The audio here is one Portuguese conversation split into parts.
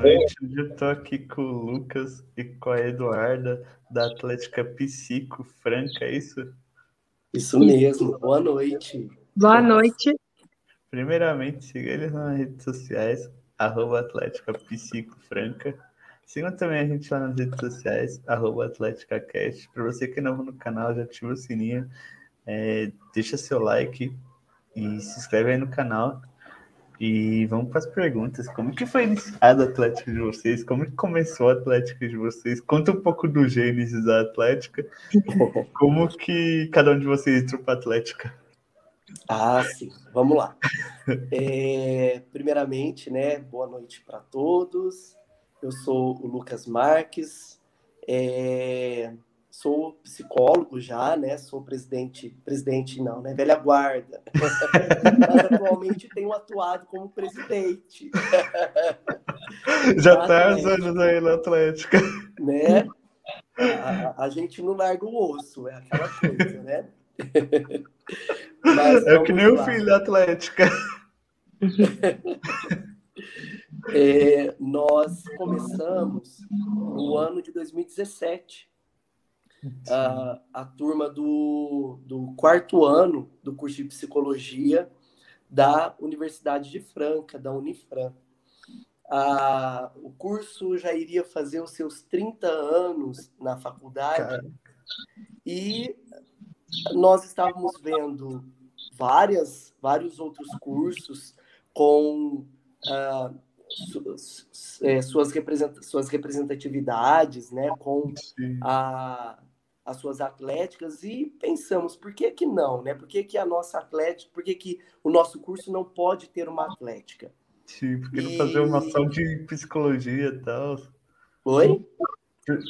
Boa noite, hoje eu tô aqui com o Lucas e com a Eduarda, da Atlética Psico Franca, é isso? Isso mesmo, boa noite. Boa noite. Primeiramente, siga eles nas redes sociais, arroba Atlética Psico Franca. Sigam também a gente lá nas redes sociais, arroba AtléticaCast. Para você que é novo no canal, já ativa o sininho, é, deixa seu like e se inscreve aí no canal. E vamos para as perguntas. Como que foi iniciado o Atlético de vocês? Como que começou o Atlético de vocês? Conta um pouco do Gênesis da Atlética. Como que cada um de vocês entrou para a Atlética? Ah, sim. Vamos lá. É, primeiramente, né, boa noite para todos. Eu sou o Lucas Marques. É, sou psicólogo já, né? Sou presidente, presidente não, né? Velha guarda. Mas atualmente tenho atuado como presidente. Já está uns anos aí na Atlética. Né? A, a, gente não larga o osso, é aquela coisa, né? Mas, é que nem lá. o filho da Atlética. É, nós começamos no ano de 2017 a, a turma do, do quarto ano do curso de psicologia da Universidade de Franca, da Unifran. A, o curso já iria fazer os seus 30 anos na faculdade Cara. e nós estávamos vendo várias, vários outros cursos com suas, é, suas, suas representatividades, né, com a, as suas atléticas e pensamos, por que que não, né? Por que que a nossa atlética, por que que o nosso curso não pode ter uma atlética? Sim, porque e... não fazer uma ação de psicologia e tal. Oi?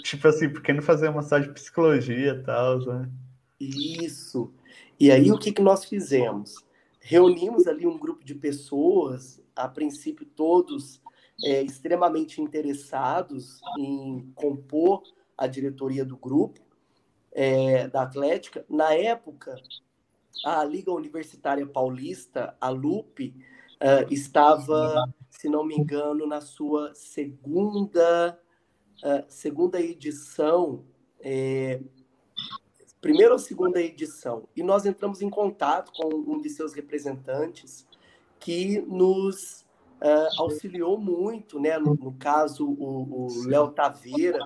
Tipo assim, por que não fazer uma ação de psicologia e tal, né? Isso. E aí o que que nós fizemos? Reunimos ali um grupo de pessoas, a princípio todos é, extremamente interessados em compor a diretoria do grupo, é, da Atlética, na época, a Liga Universitária Paulista, a LUP, uh, estava, se não me engano, na sua segunda, uh, segunda edição, é, primeira ou segunda edição. E nós entramos em contato com um de seus representantes que nos uh, auxiliou muito, né? No, no caso, o Léo Taveira,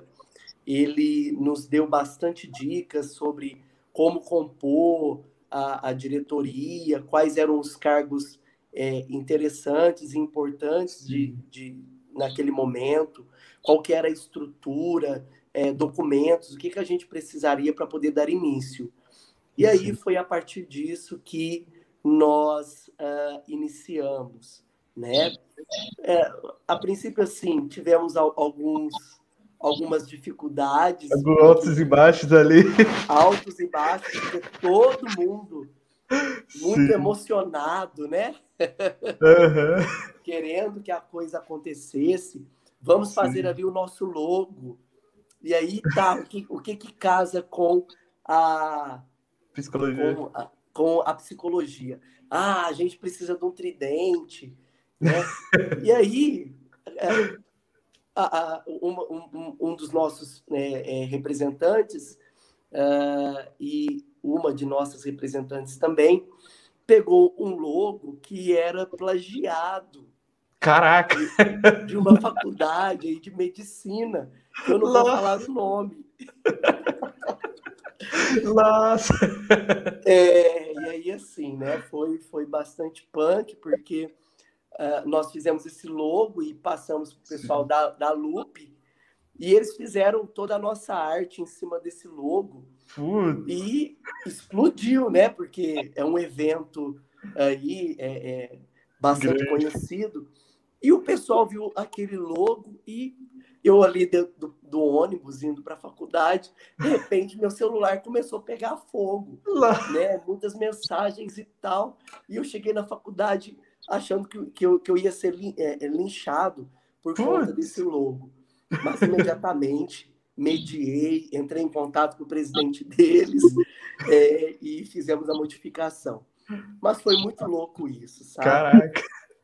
ele nos deu bastante dicas sobre como compor a, a diretoria, quais eram os cargos é, interessantes e importantes de, de, naquele momento, qual que era a estrutura, é, documentos, o que, que a gente precisaria para poder dar início. E aí foi a partir disso que nós uh, iniciamos, né? É, a princípio, assim, tivemos alguns algumas dificuldades. Altos e baixos ali. Altos e baixos, porque todo mundo muito Sim. emocionado, né? Uhum. Querendo que a coisa acontecesse. Vamos Sim. fazer ali o nosso logo. E aí tá, o que, o que, que casa com a psicologia? Com a, com a psicologia. Ah, a gente precisa de um tridente, né? e aí, a, a, um, um, dos nossos né, é, representantes uh, e uma de nossas representantes também pegou um logo que era plagiado. Caraca! De, de uma faculdade de medicina. Eu não Nossa. vou falar o nome. Nossa! É, e aí, assim, né? Foi, foi bastante punk, porque uh, nós fizemos esse logo e passamos para o pessoal da, da Loop, e eles fizeram toda a nossa arte em cima desse logo. Putz. E explodiu, né? Porque é um evento aí é, é bastante Grande. conhecido. E o pessoal viu aquele logo e eu ali dentro do, do ônibus indo para a faculdade, de repente meu celular começou a pegar fogo, né? Muitas mensagens e tal. E eu cheguei na faculdade achando que, que, eu, que eu ia ser é, é, linchado por Putz. conta desse logo. Mas imediatamente mediei, entrei em contato com o presidente deles é, e fizemos a modificação. Mas foi muito louco isso, sabe? Caraca!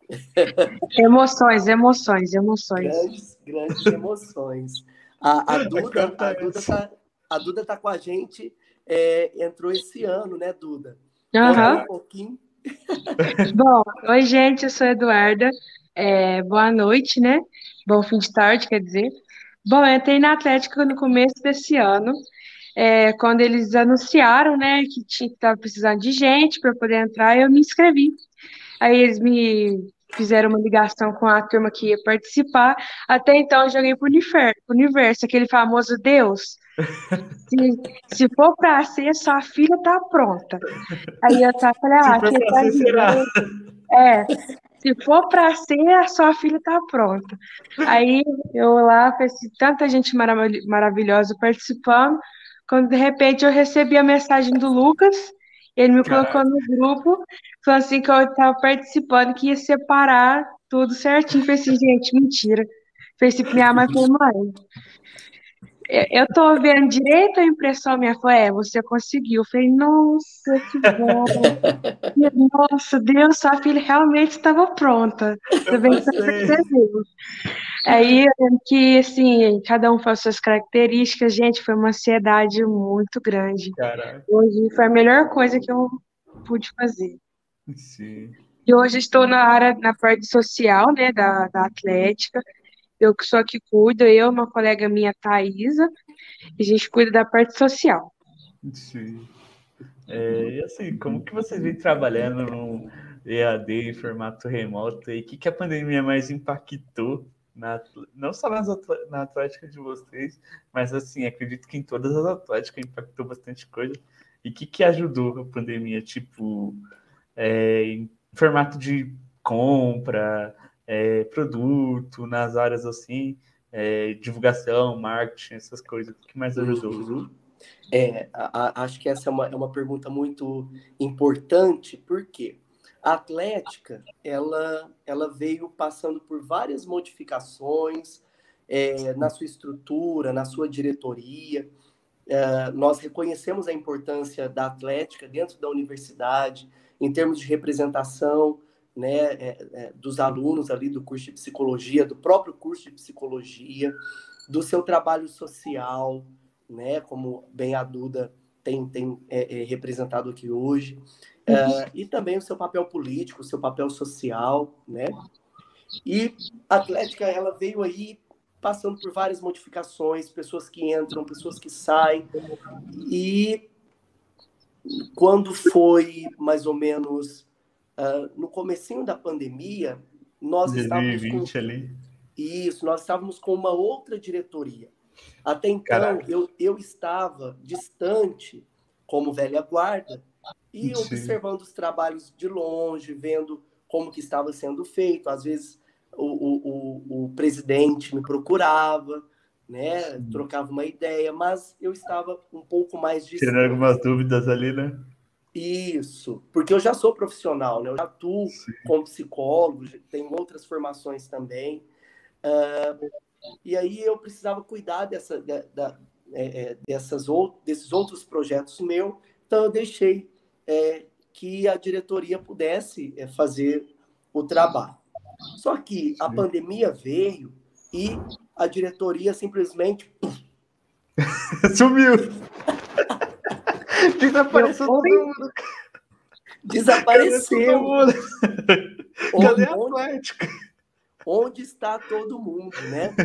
Emoções, emoções, emoções. Grandes, grandes emoções. A, a, Duda, a, Duda tá, a Duda tá com a gente, é, entrou esse ano, né, Duda? Uhum. Um pouquinho. Bom, oi, gente, eu sou a Eduarda. É, boa noite, né? Bom fim de tarde, quer dizer. Bom, eu entrei na Atlética no começo desse ano, é, quando eles anunciaram, né, que estava precisando de gente para poder entrar, eu me inscrevi. Aí eles me fizeram uma ligação com a turma que ia participar. Até então eu joguei pro universo, universo aquele famoso Deus. Se, se for para ser, sua filha tá pronta. Aí eu tava, falei, ah, que tá É, se for para ser, a sua filha tá pronta. Aí eu lá, tanta gente maravilhosa participando, quando de repente eu recebi a mensagem do Lucas, ele me colocou no grupo, falou assim que eu estava participando, que ia separar tudo certinho. Falei assim, gente, mentira. Falei assim, minha mãe falou, mãe, eu tô vendo direito a impressão minha foi, é, você conseguiu. Eu falei, nossa, que bom. nossa, Deus, sua filha realmente estava pronta. Percebeu. Aí eu lembro que, assim, cada um faz suas características, gente, foi uma ansiedade muito grande. Caraca. Hoje foi a melhor coisa que eu pude fazer. Sim. E hoje estou na área, na parte social, né, da, da Atlética eu que sou a que cuido, eu uma colega minha, Thaisa, e a gente cuida da parte social. Sim. É, e assim, como que vocês vêm trabalhando no EAD em formato remoto e o que, que a pandemia mais impactou, na, não só nas, na atlética de vocês, mas assim, acredito que em todas as atléticas impactou bastante coisa. E o que, que ajudou a pandemia? Tipo, é, em formato de compra, é, produto, nas áreas assim, é, divulgação, marketing, essas coisas? O que mais ajudou? Uhum. É, a, a, acho que essa é uma, é uma pergunta muito importante, porque a Atlética, ela, ela veio passando por várias modificações é, na sua estrutura, na sua diretoria. É, nós reconhecemos a importância da Atlética dentro da universidade, em termos de representação, né, é, é, dos alunos ali do curso de psicologia, do próprio curso de psicologia, do seu trabalho social, né, como bem a Duda tem, tem é, é representado aqui hoje, é, uhum. e também o seu papel político, o seu papel social, né? E a Atlética, ela veio aí passando por várias modificações, pessoas que entram, pessoas que saem, e quando foi mais ou menos Uh, no comecinho da pandemia, nós 2020 estávamos com... ali. Isso, nós estávamos com uma outra diretoria. Até então, eu, eu estava distante, como velha guarda, e Sim. observando os trabalhos de longe, vendo como que estava sendo feito. Às vezes, o, o, o, o presidente me procurava, né? Trocava uma ideia, mas eu estava um pouco mais distante. Tirando algumas dúvidas ali, né? Isso, porque eu já sou profissional, né? Eu já atuo Sim. como psicólogo, tenho outras formações também. Uh, e aí eu precisava cuidar dessa, da, da, é, é dessas ou, desses outros projetos meus, então eu deixei é, que a diretoria pudesse é, fazer o trabalho. Só que a pandemia veio e a diretoria simplesmente sumiu. Desapareceu todo mundo. Desapareceu. Cadê a Atlética? Onde está todo mundo, né?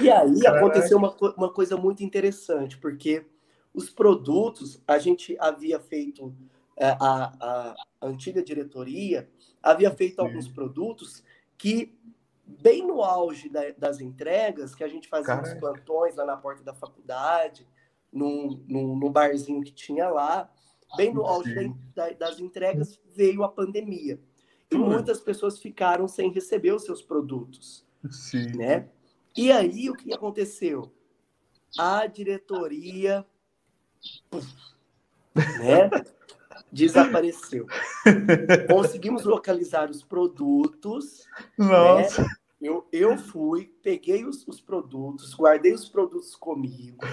E aí aconteceu uma, uma coisa muito interessante, porque os produtos, a gente havia feito, é, a, a, a antiga diretoria havia feito Sim. alguns produtos que, bem no auge da, das entregas, que a gente fazia Caramba. os plantões lá na porta da faculdade, num, num, num barzinho que tinha lá. Bem no auge da, das entregas veio a pandemia. E hum. muitas pessoas ficaram sem receber os seus produtos. Sim. Né? E aí o que aconteceu? A diretoria né, desapareceu. Conseguimos localizar os produtos. Né? Nossa. Né? Eu, eu fui, peguei os, os produtos, guardei os produtos comigo,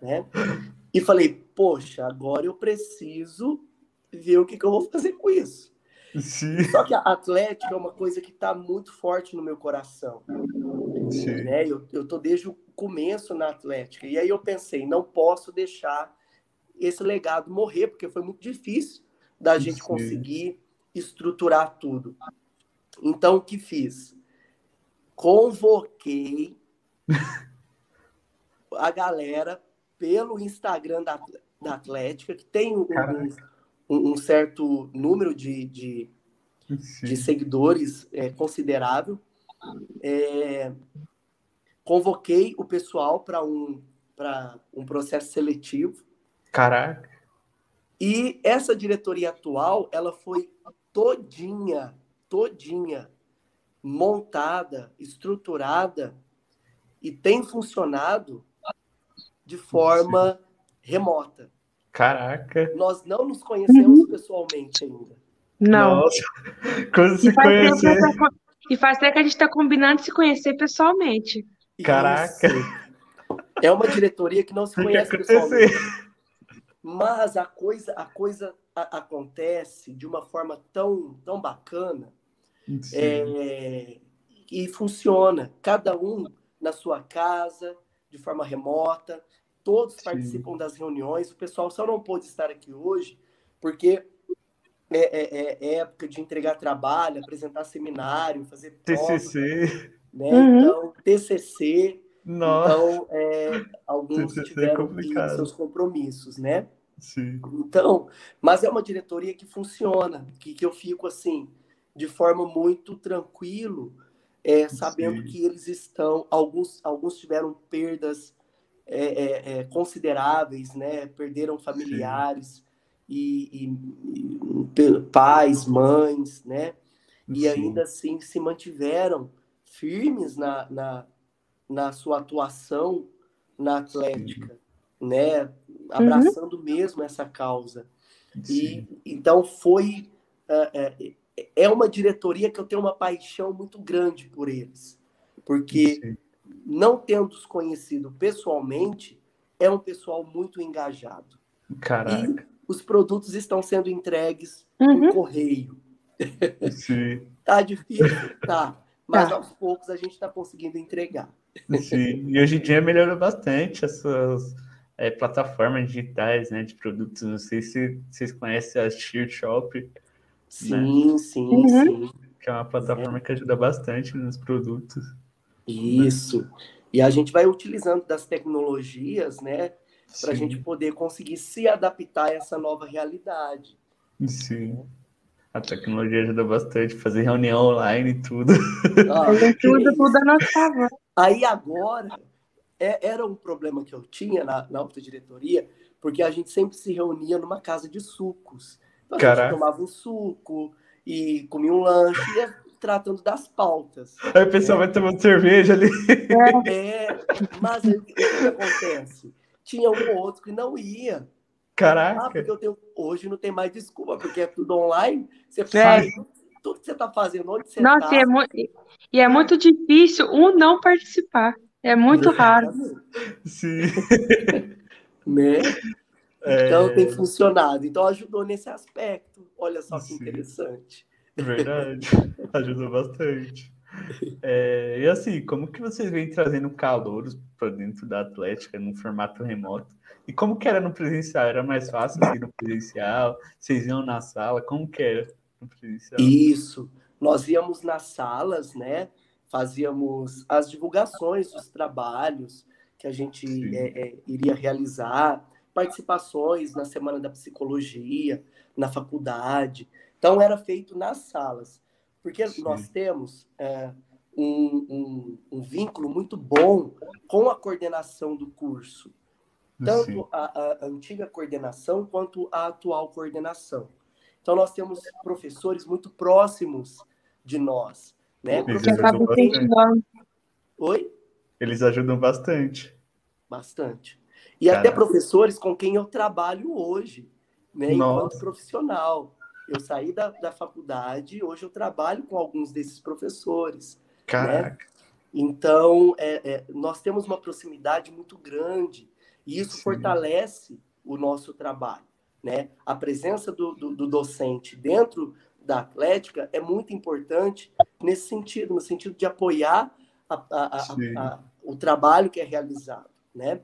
né? E falei, poxa, agora eu preciso ver o que, que eu vou fazer com isso. Sim. Só que a Atlética é uma coisa que está muito forte no meu coração. Sim. Né? Eu, eu tô desde o começo na Atlética. E aí eu pensei, não posso deixar esse legado morrer, porque foi muito difícil da gente Sim. conseguir estruturar tudo. Então, o que fiz? Convoquei a galera pelo Instagram da, da Atlética, que tem um, um, um certo número de, de, de seguidores é, considerável. É, convoquei o pessoal para um, um processo seletivo. Caraca. E essa diretoria atual, ela foi todinha, todinha montada, estruturada e tem funcionado de forma remota. Caraca. Nós não nos conhecemos pessoalmente ainda. Não. Nossa. Quando se E conhecer. e faz tempo que a gente está combinando se conhecer pessoalmente. Caraca. Isso. É uma diretoria que não se conhece pessoalmente. Mas a coisa, a coisa a- acontece de uma forma tão, tão bacana Sim. é, e funciona. Cada um na sua casa, de forma remota. Todos Sim. participam das reuniões. O pessoal só não pôde estar aqui hoje porque é, é- é época de entregar trabalho, apresentar seminário, fazer prova, TCC. né? Uhum. Então, TCC. Nossa. Então, é, alguns TCC é tiveram complicado. seus compromissos, né? Sim. Então, mas é uma diretoria que funciona, que, que eu fico assim, de forma muito tranquilo, é, sabendo Sim. que eles estão, alguns, alguns tiveram perdas é, é, é, consideráveis, né? Perderam familiares e, e- e pais, mães, né? E Sim. ainda assim se mantiveram firmes na, na, na sua atuação na Atlética, né? Abraçando mesmo essa causa. Sim. E então foi é, é, é uma diretoria que eu tenho uma paixão muito grande por eles, porque Sim. Não tendo os conhecido pessoalmente, é um pessoal muito engajado. Caraca. E os produtos estão sendo entregues Uhum. por correio. Sim. Tá difícil? Tá. Mas Tá. aos poucos a gente está conseguindo entregar. Sim. E hoje em dia melhorou bastante essas é, plataformas digitais, né, de produtos. Não sei se vocês conhecem a Sheer Shop, Sim, sim, Uhum. sim. que é uma plataforma que ajuda bastante nos produtos. Isso. E a gente vai utilizando das tecnologias, né, para a gente poder conseguir se adaptar a essa nova realidade. Sim. A tecnologia ajuda bastante, fazer reunião online e tudo. Ah, Fazer tudo, tudo a nosso favor. Aí agora, é- era um problema que eu tinha na, na autodiretoria, porque a gente sempre se reunia numa casa de sucos. Então a Caraca. gente tomava um suco e comia um lanche, e ia tratando das pautas. Aí o pessoal vai tomando cerveja ali. É, mas aí, o que, acontece? Tinha um ou outro que não ia. Ah, Caraca. porque eu tenho. Hoje não tem mais desculpa, porque é tudo online. Você É. faz tudo que você está fazendo, onde você Nossa, está. e é, mu- e é muito difícil um não participar. É muito raro. Sim. Né? É, Então tem funcionado. Então ajudou nesse aspecto. Olha só que Sim. interessante. Verdade. Ajudou bastante. É, e assim, como que vocês vêm trazendo calouros para dentro da Atlética num formato remoto? E como que era no presencial? Era mais fácil assim no presencial? Vocês iam na sala? Como que era no presencial? Isso. Nós íamos nas salas, né? Fazíamos as divulgações dos trabalhos que a gente é, é, iria realizar, participações na Semana da Psicologia, na faculdade. Então, era feito nas salas. Porque Sim. nós temos é, um, um, um vínculo muito bom com a coordenação do curso. Tanto a, a antiga coordenação quanto a atual coordenação. Então, nós temos professores muito próximos de nós. Né? Eles ajudam bastante. Oi? Eles ajudam bastante. Bastante. E até Caraca. professores com quem eu trabalho hoje, né? enquanto profissional. Eu saí da, da faculdade e hoje eu trabalho com alguns desses professores. Caraca. Então, é, é, nós temos uma proximidade muito grande e isso Sim. fortalece o nosso trabalho. Né? A presença do, do, do docente dentro da Atlética é muito importante nesse sentido, no sentido de apoiar a, a, a, o trabalho que é realizado, né?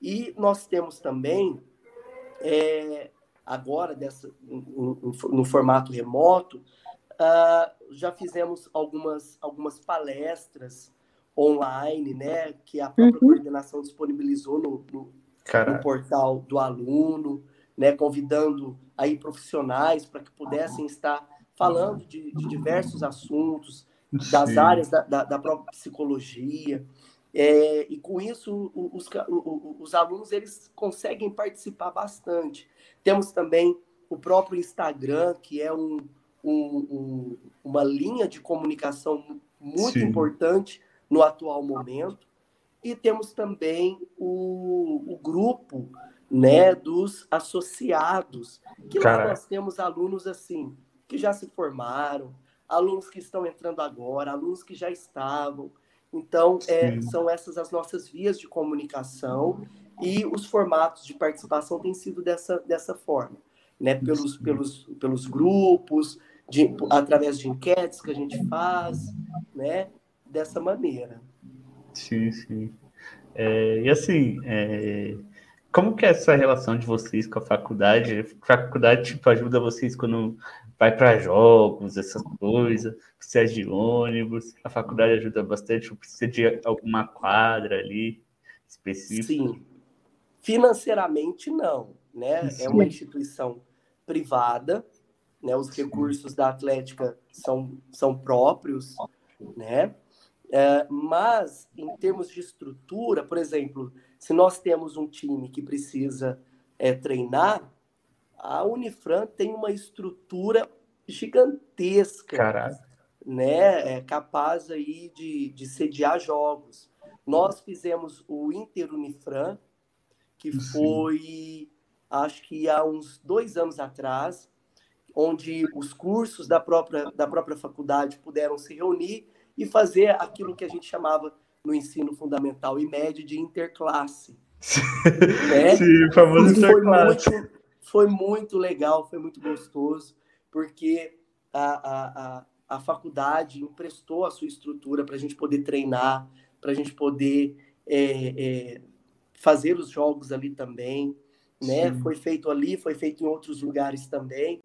E nós temos também, é, agora, dessa, no, no formato remoto, uh, já fizemos algumas, algumas palestras online, né? Que a própria uhum. coordenação disponibilizou no, no, no portal do aluno, né? Convidando aí profissionais para que pudessem estar falando de, de diversos assuntos, das Sim. áreas da, da, da, própria psicologia. É, e com isso, os, os, os, alunos eles conseguem participar bastante. Temos também o próprio Instagram, que é um, um, um, uma linha de comunicação muito Sim. importante no atual momento. E temos também o, o grupo né, dos associados, que lá nós temos alunos assim que já se formaram, alunos que estão entrando agora, alunos que já estavam. Então, é, são essas as nossas vias de comunicação e os formatos de participação têm sido dessa, dessa forma, né? Pelos, pelos, pelos grupos, de, através de enquetes que a gente faz, né? Dessa maneira. Sim, sim. É, e assim, é, como que é essa relação de vocês com a faculdade? A faculdade tipo, ajuda vocês quando vai para jogos, essas coisas, precisa de ônibus, a faculdade ajuda bastante, precisa de alguma quadra ali específica. Sim. Financeiramente não, né? Sim. É uma instituição privada, né? Os recursos da Atlética são, são próprios, né? É, mas em termos de estrutura, por exemplo, se nós temos um time que precisa é, treinar, a Unifran tem uma estrutura gigantesca, Caralho. né? É capaz aí de, de sediar jogos. Nós fizemos o Inter Unifran, que foi, Sim. acho que há uns dois anos atrás, onde os cursos da própria, da própria faculdade puderam se reunir e fazer aquilo que a gente chamava no ensino fundamental e médio de interclasse. né? Sim, o famoso interclasse. Muito, foi muito legal, foi muito gostoso, porque a, a, a, a faculdade emprestou a sua estrutura para a gente poder treinar, para a gente poder é, é, fazer os jogos ali também. Né? Foi feito ali, foi feito em outros lugares também,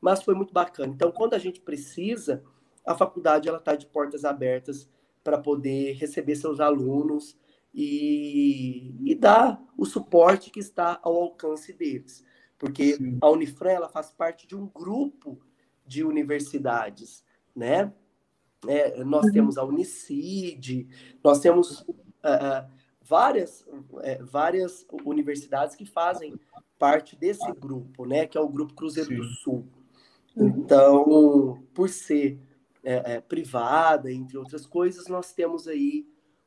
mas foi muito bacana. Então, quando a gente precisa, a faculdade ela está de portas abertas para poder receber seus alunos e, e, dar o suporte que está ao alcance deles. Porque Sim. a Unifran ela faz parte de um grupo de universidades, né? É, nós uhum. temos a Unicid, nós temos uh, várias, uh, várias universidades que fazem parte desse grupo, né? Que é o Grupo Cruzeiro Sim. do Sul. Então, por ser é, é, privada, entre outras coisas, nós temos aí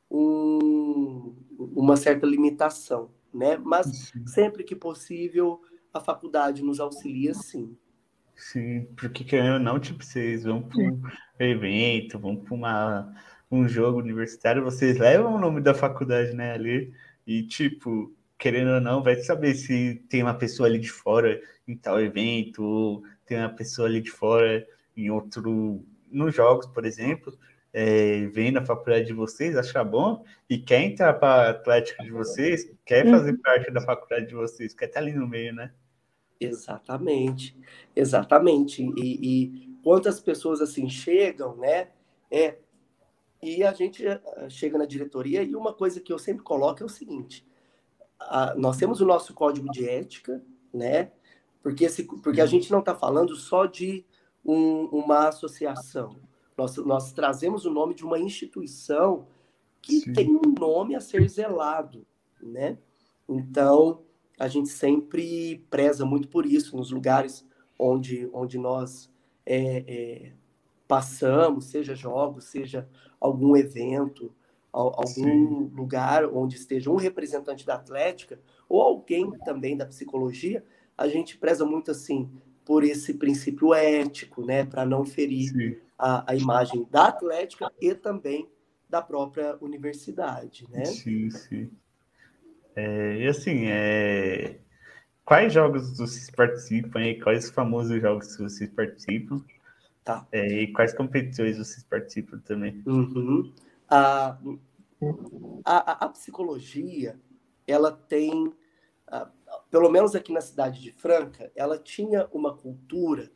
um, uma certa limitação, né? Mas sempre que possível, a faculdade nos auxilia, sim. Sim, porque querendo ou não, tipo, vocês vão para um evento, vão para uma um jogo universitário, vocês levam o nome da faculdade, né, ali, e tipo, querendo ou não, vai saber se tem uma pessoa ali de fora em tal evento, ou tem uma pessoa ali de fora em outro nos jogos, por exemplo, é, vem na faculdade de vocês, acha bom, e quer entrar para a Atlética de vocês, quer fazer uhum. parte da faculdade de vocês, quer estar ali no meio, né? Exatamente, exatamente. E, e quantas pessoas assim chegam, né? É, e a gente eh, chega na diretoria e uma coisa que eu sempre coloco é o seguinte: a, nós temos o nosso código de ética, né? Porque, esse, porque a gente não está falando só de um, uma associação. Nós, nós trazemos o nome de uma instituição que Sim. tem um nome a ser zelado, né? Então, a gente sempre preza muito por isso nos lugares onde, onde nós é, é, passamos, seja jogos, seja algum evento, algum Sim. lugar onde esteja um representante da Atlética ou alguém também da psicologia, a gente preza muito assim por esse princípio ético, né, para não ferir a, a, imagem da Atlética e também da própria universidade, né? Sim, sim. É, e assim, é... quais jogos vocês participam e quais famosos jogos vocês participam? Tá. É, e quais competições vocês participam também? Uhum. A, a, a, psicologia, ela tem, a, pelo menos aqui na cidade de Franca, ela tinha uma cultura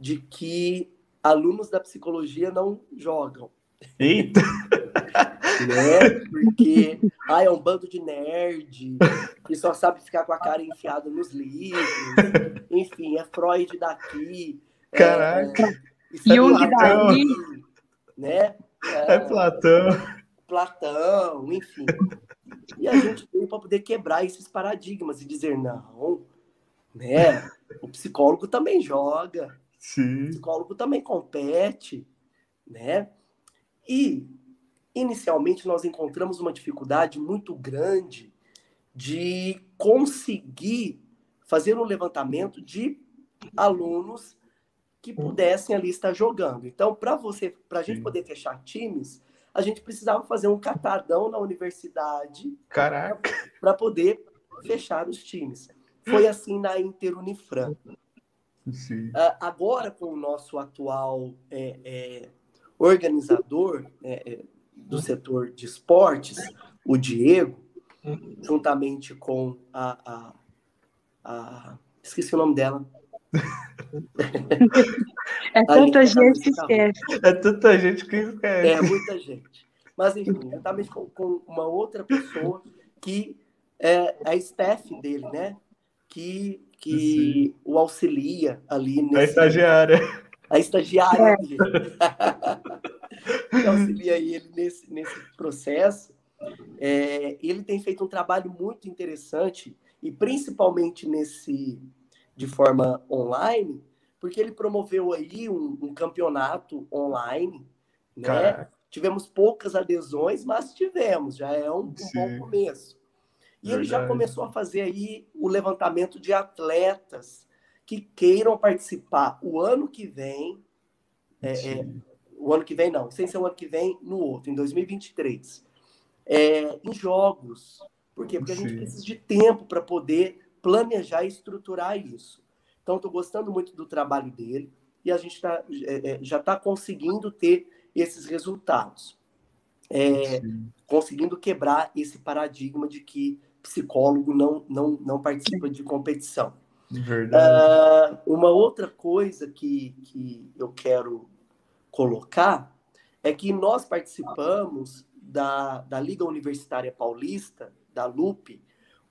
de que alunos da psicologia não jogam. Eita! né? Porque ah, é um bando de nerd que só sabe ficar com a cara enfiada nos livros. Enfim, é Freud daqui. É, Caraca! É, Jung é daqui. Né? É, é Platão. Platão, enfim. E a gente veio para poder quebrar esses paradigmas e dizer, não, né? O psicólogo também joga. Sim. O psicólogo também compete, né? E, inicialmente, nós encontramos uma dificuldade muito grande de conseguir fazer um levantamento de alunos que pudessem ali estar jogando. Então, para você, para a gente poder fechar times, a gente precisava fazer um catadão na universidade. Para poder fechar os times. Foi assim na Interunifran. Sim. Agora, com o nosso atual é, é, organizador é, é, do setor de esportes, o Diego, juntamente com a, a, a esqueci o nome dela. É tanta gente que esquece. É tanta gente que esquece. É muita gente. Mas, enfim, juntamente com, com uma outra pessoa que é a staff dele, né? Que, que o auxilia ali nesse... A estagiária a estagiária é. que auxilia ele nesse, nesse processo. É, ele tem feito um trabalho muito interessante e principalmente nesse de forma online, porque ele promoveu aí um, um campeonato online, né? Tivemos poucas adesões, mas tivemos, já é um, um bom começo. E Verdade. ele já começou a fazer aí o levantamento de atletas que queiram participar o ano que vem, é, é, o ano que vem não, sem ser o ano que vem, no outro, em 2023, é, em jogos. Por quê? Porque a gente precisa de tempo para poder planejar e estruturar isso. Então, estou gostando muito do trabalho dele e a gente tá, é, é, já está conseguindo ter esses resultados. É, conseguindo quebrar esse paradigma de que psicólogo não, não, não participa de competição. Verdade. Uh, uma outra coisa que, que eu quero colocar é que nós participamos da, da Liga Universitária Paulista, da LUP,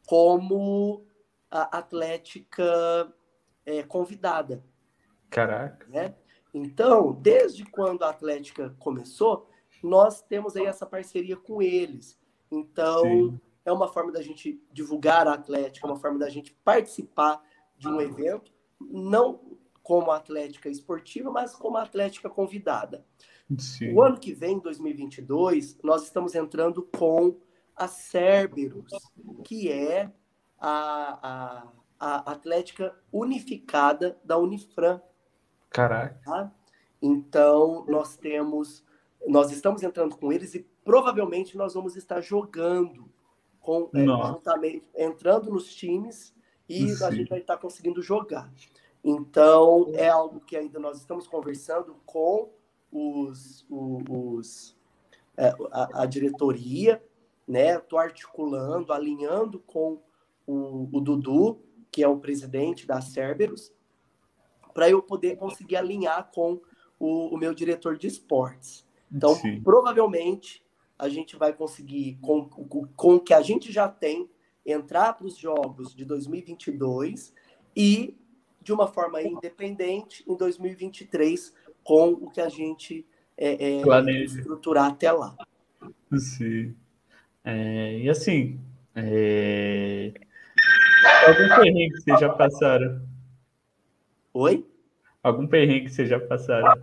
como a atlética é, convidada. Caraca. Né? Então, desde quando a Atlética começou, nós temos aí essa parceria com eles. Então, Sim. é uma forma da gente divulgar a Atlética, é uma forma da gente participar de um evento, não como atlética esportiva, mas como atlética convidada. Sim. O ano que vem, 2022, nós estamos entrando com a Cerberus, que é a, a, a Atlética Unificada da Unifran. Caraca. Tá? Então, nós temos, nós estamos entrando com eles e provavelmente nós vamos estar jogando com é, juntamente, entrando nos times e Sim. a gente vai estar conseguindo jogar. Então, é algo que ainda nós estamos conversando com os, os é, a, a, diretoria, né? Estou articulando, alinhando com o, o, Dudu, que é o presidente da Cerberus, para eu poder conseguir alinhar com o, o, meu diretor de esportes. Então, Sim. provavelmente, a gente vai conseguir, com, com, com o que a gente já tem, entrar para os jogos de 2022 e de uma forma independente em 2023 com o que a gente é, é, estruturar até lá. Sim. É, e assim, é... algum perrengue que vocês já passaram? Oi? Algum perrengue que vocês já passaram?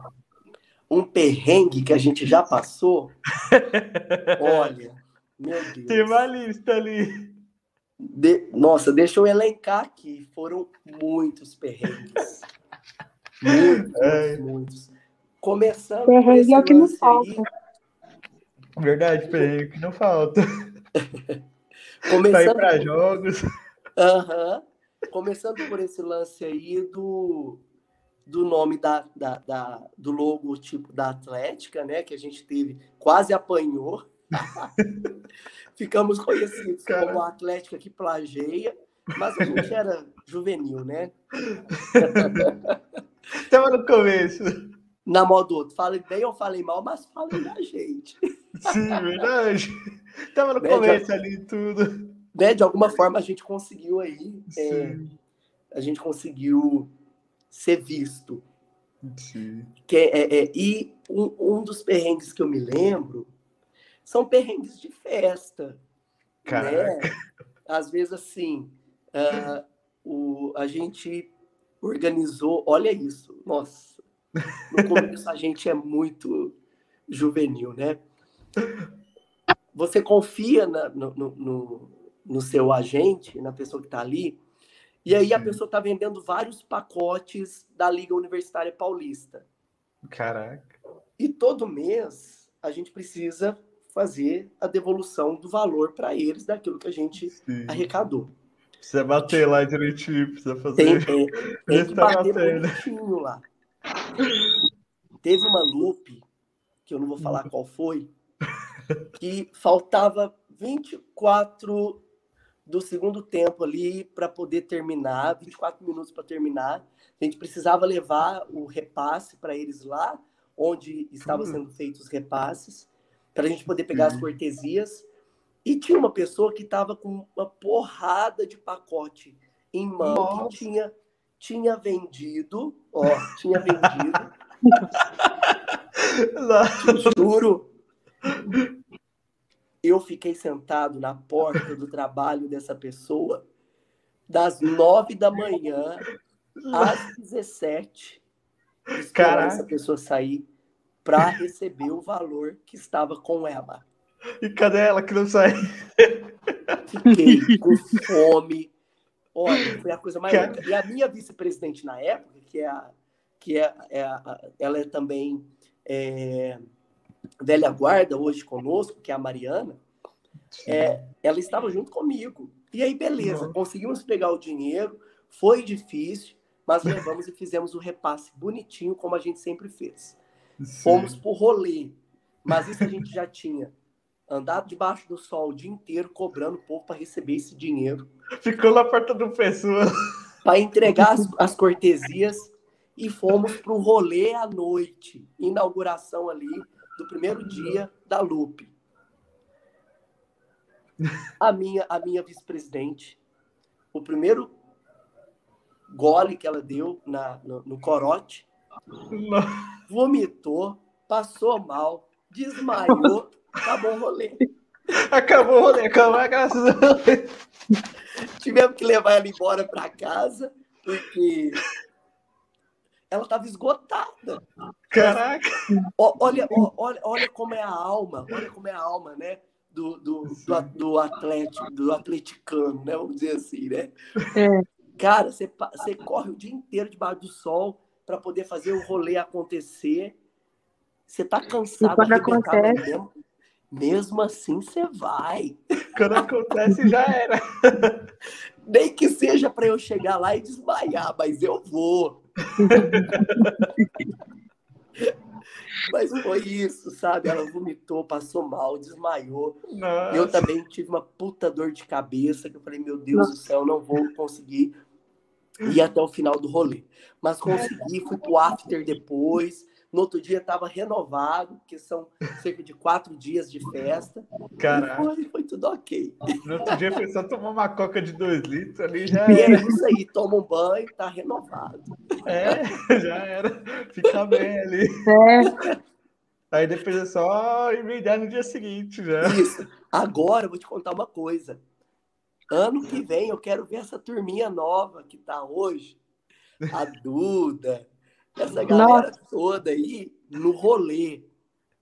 Um perrengue que a gente já passou? Olha, meu Deus. Tem uma lista ali. De... Nossa, deixa eu elencar aqui. Foram muitos perrengues. muitos, é. muitos. Começando perrengue é o que não falta. Aí... Verdade, perrengue que não falta. Começando para jogos. Uhum. Começando por esse lance aí do do nome da, da, da, do logotipo da Atlética, né? Que a gente teve, quase apanhou. Ficamos conhecidos Cara. como a Atlética que plageia, mas a gente era juvenil, né? Estava no começo. Na modo outro, falei bem ou falei mal, mas falei da gente. Sim, verdade. Estava no né, começo de, ali tudo. Né, de alguma forma a gente conseguiu aí. É, a gente conseguiu ser visto. Sim. Que é, é, e um, um, dos perrengues que eu me lembro são perrengues de festa. Né? Caraca. Né? Às vezes, assim, uh, o, a gente organizou, olha isso, nossa, no começo a gente é muito juvenil, né? Você confia na, no, no, no, seu agente, na pessoa que está ali, e aí a pessoa está vendendo vários pacotes da Liga Universitária Paulista. Caraca. E todo mês a gente precisa fazer a devolução do valor para eles daquilo que a gente Sim. arrecadou. Precisa bater lá direitinho, precisa fazer. Tem, tem, tem que bater bonitinho lá. Teve uma loop, que eu não vou falar qual foi, que faltava 24 do segundo tempo ali para poder terminar, 24 minutos para terminar. A gente precisava levar o repasse para eles lá, onde estavam sendo feitos os repasses, para a gente poder pegar as cortesias. E tinha uma pessoa que estava com uma porrada de pacote em mão Nossa. que tinha, tinha vendido, ó, tinha vendido. juro. Eu fiquei sentado na porta do trabalho dessa pessoa das nove da manhã às 17, esperando essa pessoa sair para receber o valor que estava com ela. E cadê ela que não sai? Fiquei com fome. Olha, foi a coisa mais. Cara... E a minha vice-presidente na época, que é a. Que é, é a, ela é também é, velha guarda hoje conosco, que é a Mariana, é, ela estava junto comigo. E aí, beleza, uhum. conseguimos pegar o dinheiro, foi difícil, mas levamos e fizemos o repasse bonitinho, como a gente sempre fez. Sim. Fomos pro rolê, mas isso a gente já tinha andado debaixo do sol o dia inteiro cobrando o povo para receber esse dinheiro. Ficou na porta do pessoa. Para entregar as, as, cortesias e fomos para o rolê à noite, inauguração ali do primeiro dia da Lupe. A minha, a minha vice-presidente, o primeiro gole que ela deu na, no, no corote, vomitou, passou mal, desmaiou Acabou o rolê. Acabou o rolê, acabou a Deus. Tivemos que levar ela embora para casa, porque ela estava esgotada. Caraca! Olha, olha, olha como é a alma, olha como é a alma, né? Do, do, do, do atlético, do atleticano, né? Vamos dizer assim, né? É. Cara, você, você corre o dia inteiro debaixo do sol para poder fazer o rolê acontecer. Você tá cansado, e quando acontece, mesmo. Mesmo assim, você vai. Quando acontece, já era. Nem que seja para eu chegar lá e desmaiar, mas eu vou. mas foi isso, sabe? Ela vomitou, passou mal, desmaiou. Nossa. Eu também tive uma puta dor de cabeça, que eu falei, meu Deus Nossa. do céu, não vou conseguir ir até o final do rolê. Mas consegui, fui pro after depois, no outro dia estava renovado, que são cerca de quatro dias de festa. Caraca. Foi, foi, tudo ok. No outro dia foi só tomar uma coca de dois litros ali já e era. é isso aí, toma um banho, tá renovado. É, já era. Fica bem ali. É. Aí depois é só emendar no dia seguinte já. Isso. Agora eu vou te contar uma coisa. Ano que vem eu quero ver essa turminha nova que tá hoje. A Duda, essa galera Nossa. toda aí no rolê.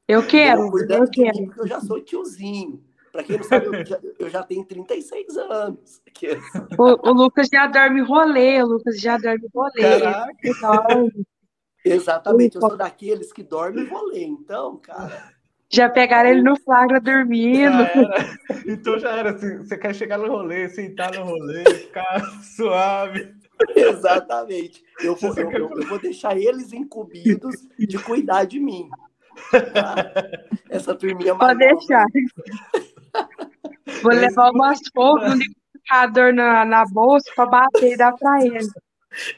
Eu quero, eu, eu quero. eu já sou tiozinho. Para quem não sabe, eu já, eu já tenho 36 anos. O, o, Lucas já dorme rolê, o Lucas já dorme rolê. Caraca. Exatamente, eu sou daqueles que dormem rolê, então, cara. Já pegaram ele no flagra dormindo. Já então já era, assim, você quer chegar no rolê, sentar no rolê, ficar suave. Exatamente. Eu vou, eu, eu, eu vou deixar eles incumbidos de cuidar de mim. Tá? Essa turminha Pode deixar. Vou levar umas fotos, um liquidificador na, na bolsa para bater e dar para ele.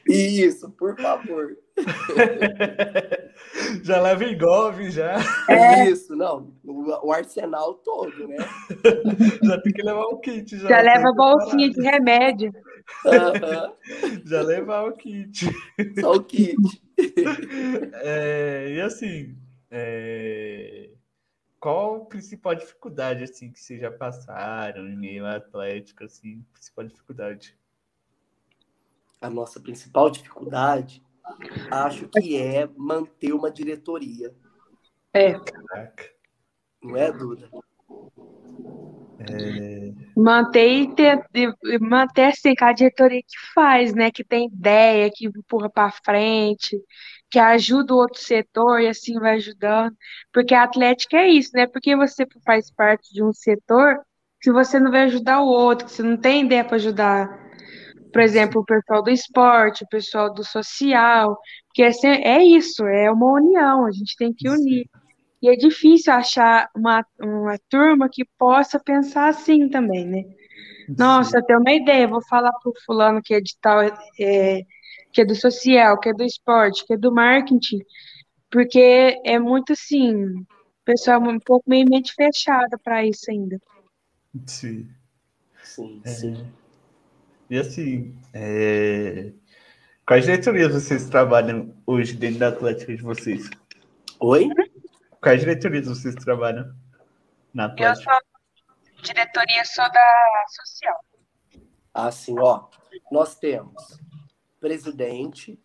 Isso, por favor. já leva engolve, já. É. Isso, não. O, o, arsenal todo, né? já tem que levar o kit. Já, já leva bolsinha de remédio. Já levar o kit. Só o kit. É, e assim, é... qual a principal dificuldade assim, que vocês já passaram em meio atlético? Assim, principal dificuldade? A nossa principal dificuldade acho que é manter uma diretoria. É. Caraca. Não é, Duda? É... Manter e ter, manter assim, com a diretoria que faz, né? Que tem ideia, que empurra para frente, que ajuda o outro setor e assim vai ajudando. Porque a Atlética é isso, né? Porque você faz parte de um setor se você não vai ajudar o outro, que você não tem ideia para ajudar por exemplo, o pessoal do esporte, o pessoal do social, porque é, é isso, é uma união, a gente tem que unir. E é difícil achar uma, uma turma que possa pensar assim também, né? Nossa, eu tenho uma ideia, vou falar para o fulano que é de tal, é, que é do social, que é do esporte, que é do marketing, porque é muito assim, o pessoal é um pouco meio mente fechada para isso ainda. Sim. Sim, sim. É. E assim, é... quais diretorias vocês trabalham hoje dentro da Atlética de vocês? Oi? Quais diretorias vocês trabalham na Atlética? Eu sou diretoria só da social. Assim, ó, nós temos presidente,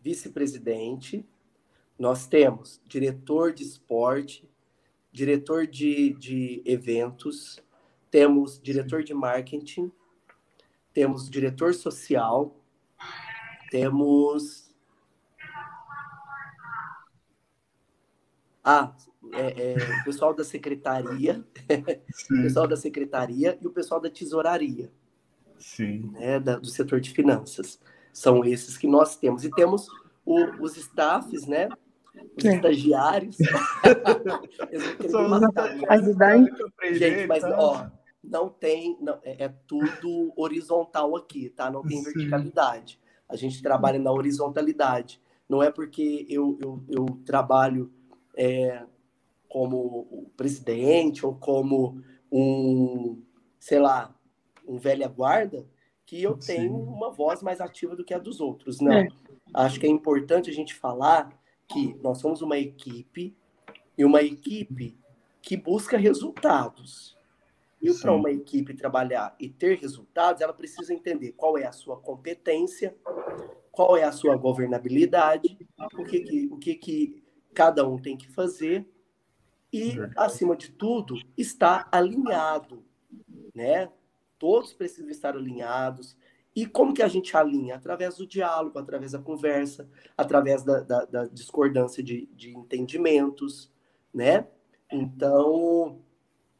vice-presidente, nós temos diretor de esporte, diretor de, de eventos, temos diretor de marketing, temos diretor social, temos. Ah, é, é, o pessoal da secretaria, o pessoal da secretaria e o pessoal da tesouraria, Sim. Né, da, do setor de finanças. São esses que nós temos. E temos o, os staffs, né? Os é. estagiários. Eles vão querer me matar. Gente, mas ó, não tem, não, é, é, tudo horizontal aqui, tá? Não tem verticalidade. A gente trabalha na horizontalidade. Não é porque eu, eu, eu trabalho é, como presidente ou como um, sei lá, um velha guarda, que eu Sim. tenho uma voz mais ativa do que a dos outros. Não. É. Acho que é importante a gente falar que nós somos uma equipe e uma equipe que busca resultados. E para uma equipe trabalhar e ter resultados, ela precisa entender qual é a sua competência, qual é a sua governabilidade, o que, que, o que, que cada um tem que fazer e, acima de tudo, estar alinhado, né? Todos precisam estar alinhados. E como que a gente alinha? Através do diálogo, através da conversa, através da, da, da discordância de, de entendimentos, né? Então,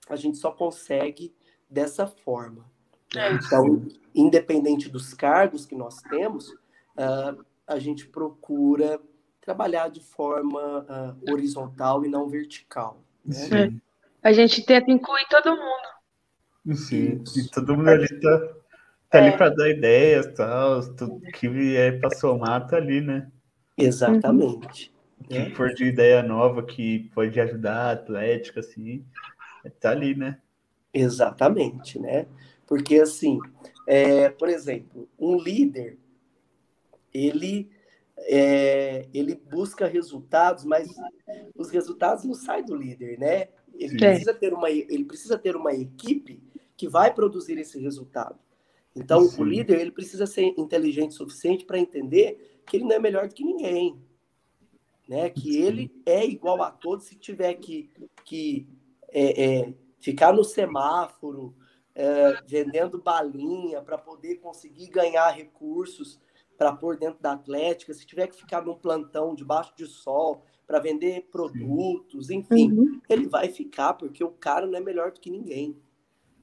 a gente só consegue dessa forma. Né? É então, independente dos cargos que nós temos, uh, a gente procura trabalhar de forma uh, horizontal e não vertical. Né? A gente tenta incluir todo mundo. Sim, e todo mundo ali tá, tá é. ali para dar ideias, tal, tudo que é para somar tá ali, né? Exatamente. Que for de ideia nova que pode ajudar a Atlética, assim, Tá ali, né? Exatamente, né? Porque, assim, é, por exemplo, um líder, ele, é, ele busca resultados, mas os resultados não saem do líder, né? Ele precisa, ter uma, ele precisa ter uma equipe que vai produzir esse resultado. Então, Sim. o líder ele precisa ser inteligente o suficiente para entender que ele não é melhor do que ninguém, né? Que Sim. ele é igual a todos. Se tiver que, que é, é, ficar no semáforo, é, vendendo balinha para poder conseguir ganhar recursos para pôr dentro da Atlética, se tiver que ficar num plantão debaixo de sol para vender produtos, enfim, uhum. ele vai ficar porque o cara não é melhor do que ninguém.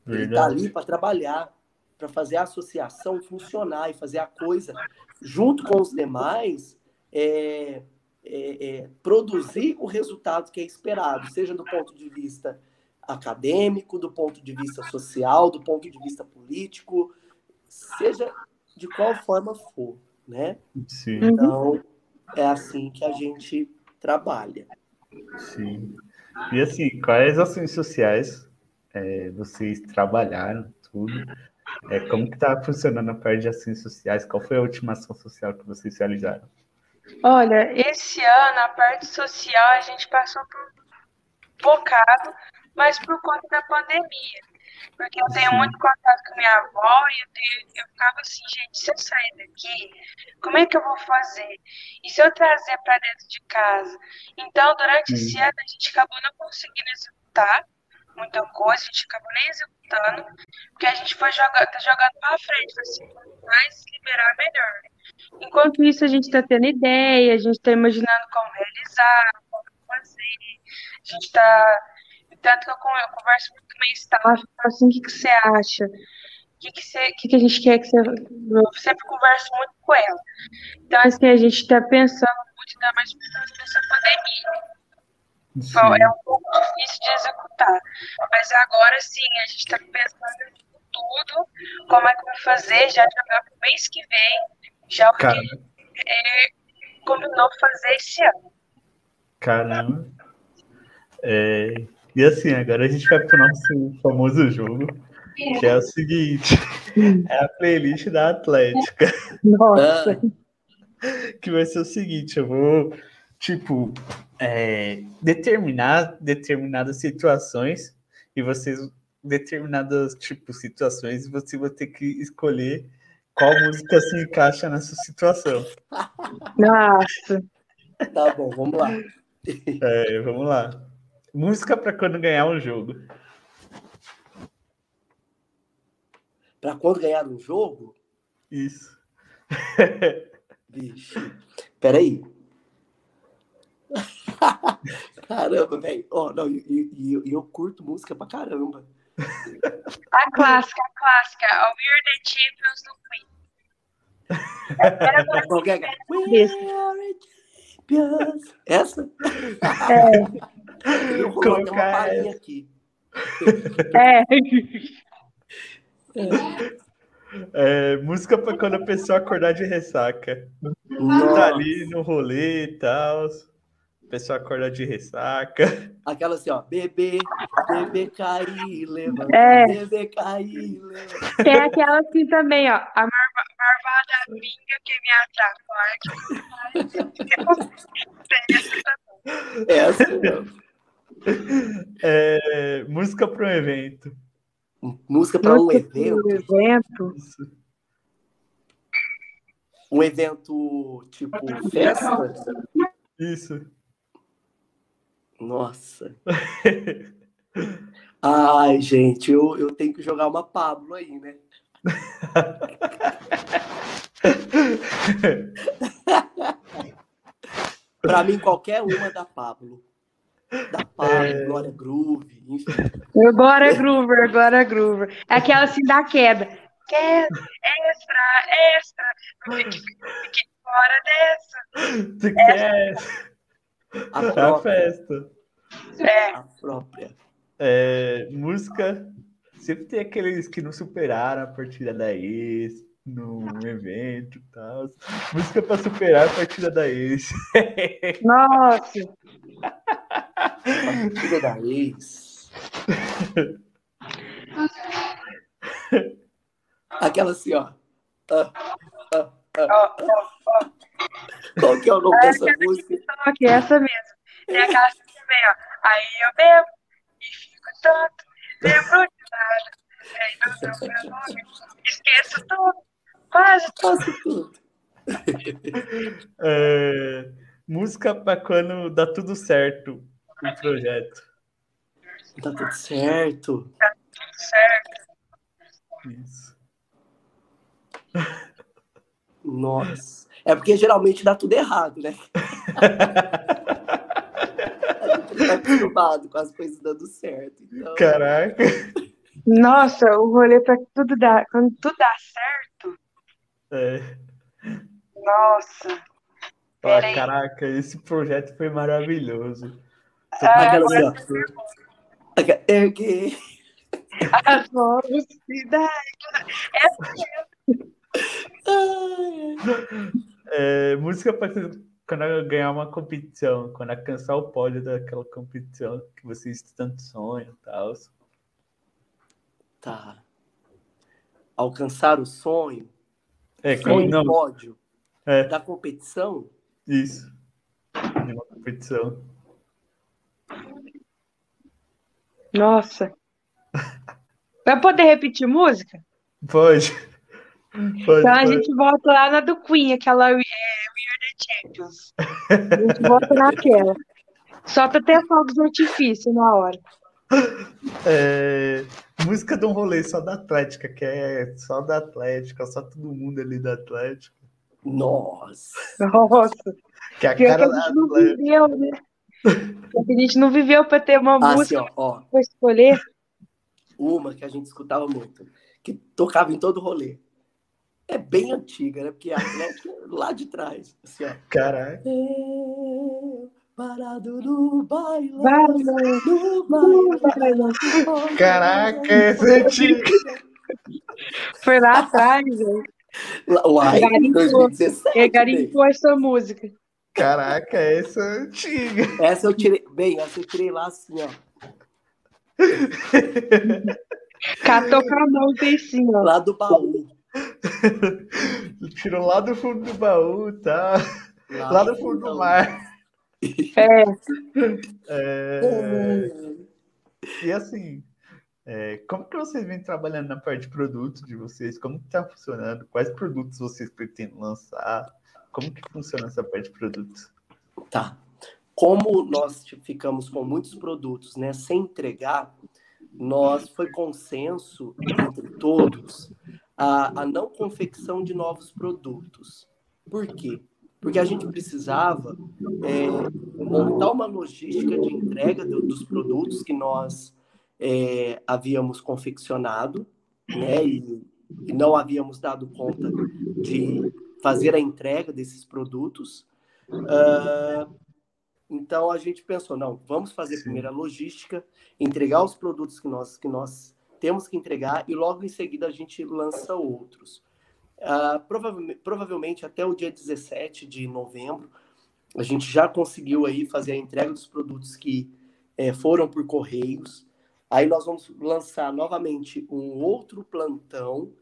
Verdade. Ele está ali para trabalhar, para fazer a associação funcionar e fazer a coisa junto com os demais, é, é, é, produzir o resultado que é esperado, seja do ponto de vista acadêmico, do ponto de vista social, do ponto de vista político, seja de qual forma for, né? Sim. Então, é assim que a gente trabalha. Sim. E assim, quais ações sociais é, vocês trabalharam, tudo? É, como que tá funcionando a parte de ações sociais? Qual foi a última ação social que vocês realizaram? Olha, esse ano a parte social a gente passou por um bocado, mas por conta da pandemia. Porque eu tenho muito contato com minha avó e eu, tenho, eu ficava assim, gente, se eu sair daqui, como é que eu vou fazer? E se eu trazer para dentro de casa? Então, durante esse ano, a gente acabou não conseguindo executar muita coisa, a gente acabou nem executando, porque a gente foi jogando, tá jogando para frente, assim, quanto mais liberar, melhor. Enquanto isso, a gente está tendo ideia, a gente está imaginando como realizar, como fazer, a gente está. Tanto que eu, eu converso muito com o meu staff, assim, o que, que você acha? O que, que, que, a gente quer que você. Eu sempre converso muito com ela. Então, assim, a gente está pensando muito, ainda mais nessa pandemia. Sim. É um pouco difícil de executar. Mas agora sim, a gente está pensando em tudo, como é que vai fazer, já jogar para o mês que vem, já o que é, combinou fazer esse ano. Caramba. É, e assim, agora a gente vai para o nosso famoso jogo, que é o seguinte: é a playlist da Atlética. Nossa! que vai ser o seguinte: eu vou, tipo, é, determinar determinadas situações e vocês determinadas tipo situações você vai ter que escolher qual música se encaixa nessa situação. Nossa. Tá bom, vamos lá. É, vamos lá. Música para quando ganhar um jogo. Para quando ganhar um jogo? Isso. Vixe. Peraí. caramba, velho. Oh, não, e, e, e, eu curto música pra caramba. A clássica, a clássica. A We're the Champions do Queen. Era Qualquer... We are champions. Essa? É. Eu vou uma palhinha aqui. É. É, música para quando a pessoa acordar de ressaca. Nossa. Tá ali no rolê e tal pessoa acorda de ressaca. Aquela assim, ó, bebê, bebê cair, levanta, é. bebê cair, levanta. Tem aquela assim também, ó, a marva, marvada minga que me atrapalha. Essa mesmo. É, música para um evento. Música para um evento. Um evento. Um evento tipo festa? Isso. Nossa. Ai, gente, eu, eu tenho que jogar uma Pablo aí, né? Para mim, qualquer uma da Pablo. Da Pablo, é... Glória Groove, enfim. Glória Groover, Glória Groover. É aquela assim da queda. Queda, extra, extra. Fique, fique fora dessa. Quer? A, própria. a festa. É. A própria. É, música. Sempre tem aqueles que não superaram a partida da ex no evento e tal. Música para superar a partida da ex. Nossa! partida da ex. Aquela assim, ó. Ah, ah, ah, Qual que é o nome é, dessa música? Aqui, essa mesmo. Tem aquela assim também, ó. Aí eu bebo e fico tonto, lembro de nada. Aí não deu meu nome, esqueço tudo, quase tudo. é, música para quando dá tudo certo o projeto. Tá tudo certo. Tá tudo certo. Isso. Nossa. É porque geralmente dá tudo errado, né? a gente tá acostumado com as coisas dando certo. Então... Caraca. Nossa, o rolê para tudo dar, quando tudo dá certo. É. Nossa. Ah, caraca, esse projeto foi maravilhoso. Ah, agora... É que... A velocidade. É, música para quando ganhar uma competição, quando alcançar o pódio daquela competição que vocês tanto sonham e tal. Tá. Alcançar o sonho. É, sonho não. pódio é. da competição. Isso. De uma competição. Nossa. Vai poder repetir música? Pode. Pode, então a gente volta lá na do Queen, aquela é, We Are the Champions. A gente volta naquela. Solta até fogos de artifício na hora. É, música de um rolê só da Atlética, que é só da Atlética, só todo mundo ali da Atlética. Nossa! Nossa! Que a cara que a gente não viveu, né? a gente não viveu para ter uma ah, música assim, ó, ó, para escolher. Uma que a gente escutava muito, que tocava em todo rolê é bem antiga, né? Porque a Atlética é lá de trás. Assim, ó. Caraca. parado no bailão, no bailão. Caraca, essa é antiga. Foi lá atrás, velho. Lá em 2017. Garimpou essa música. Caraca, essa é antiga. Essa eu tirei. Bem, essa eu tirei lá assim, ó. Catou com a mão, fez assim, ó. Lá do baú. Tirou lá do fundo do baú, tá? Lá, lá do fundo do mar. É. é... E assim, é, como que vocês vêm trabalhando na parte de produtos de vocês? Como que tá funcionando? Quais produtos vocês pretendem lançar? Como que funciona essa parte de produtos? Tá. Como nós ficamos com muitos produtos, né, sem entregar, nós foi consenso entre todos a, a não confecção de novos produtos. Por quê? Porque a gente precisava é, montar uma logística de entrega do, dos produtos que nós é, havíamos confeccionado, né? E, e, não havíamos dado conta de fazer a entrega desses produtos. Uh, então a gente pensou, não, vamos fazer Sim. primeiro a logística, entregar os produtos que nós que nós temos que entregar e logo em seguida a gente lança outros. Uh, provavelmente, provavelmente até o dia 17 de novembro, a gente já conseguiu aí fazer a entrega dos produtos que é, foram por correios. Aí nós vamos lançar novamente um outro plantão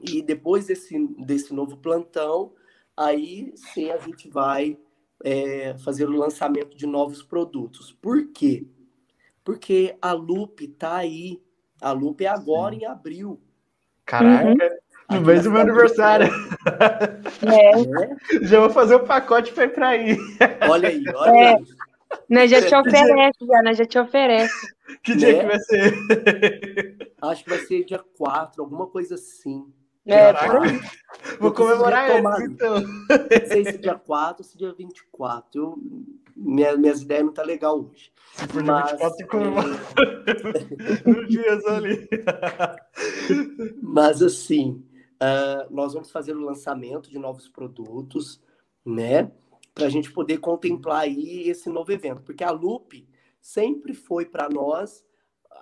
e depois desse, desse novo plantão, aí sim a gente vai é, fazer o lançamento de novos produtos. Por quê? Porque a Loop está aí a Lupe é agora Sim. em abril. Caraca, uhum. no mês do meu aniversário. É. Já vou fazer o um pacote para ir para aí. Olha aí, olha é. aí. Nós já te oferece, já, nós já te oferece. Que dia né? que vai ser? Acho que vai ser dia 4, alguma coisa assim. É, Vou comemorar isso, então. Não sei se dia 4 ou se dia 24. Eu, minha, minhas ideias não tá legal hoje. Se for Mas, dia 24, comemora. dias ali. Mas assim, uh, nós vamos fazer o lançamento de novos produtos, né? Para a gente poder contemplar aí esse novo evento. Porque a Loop sempre foi para nós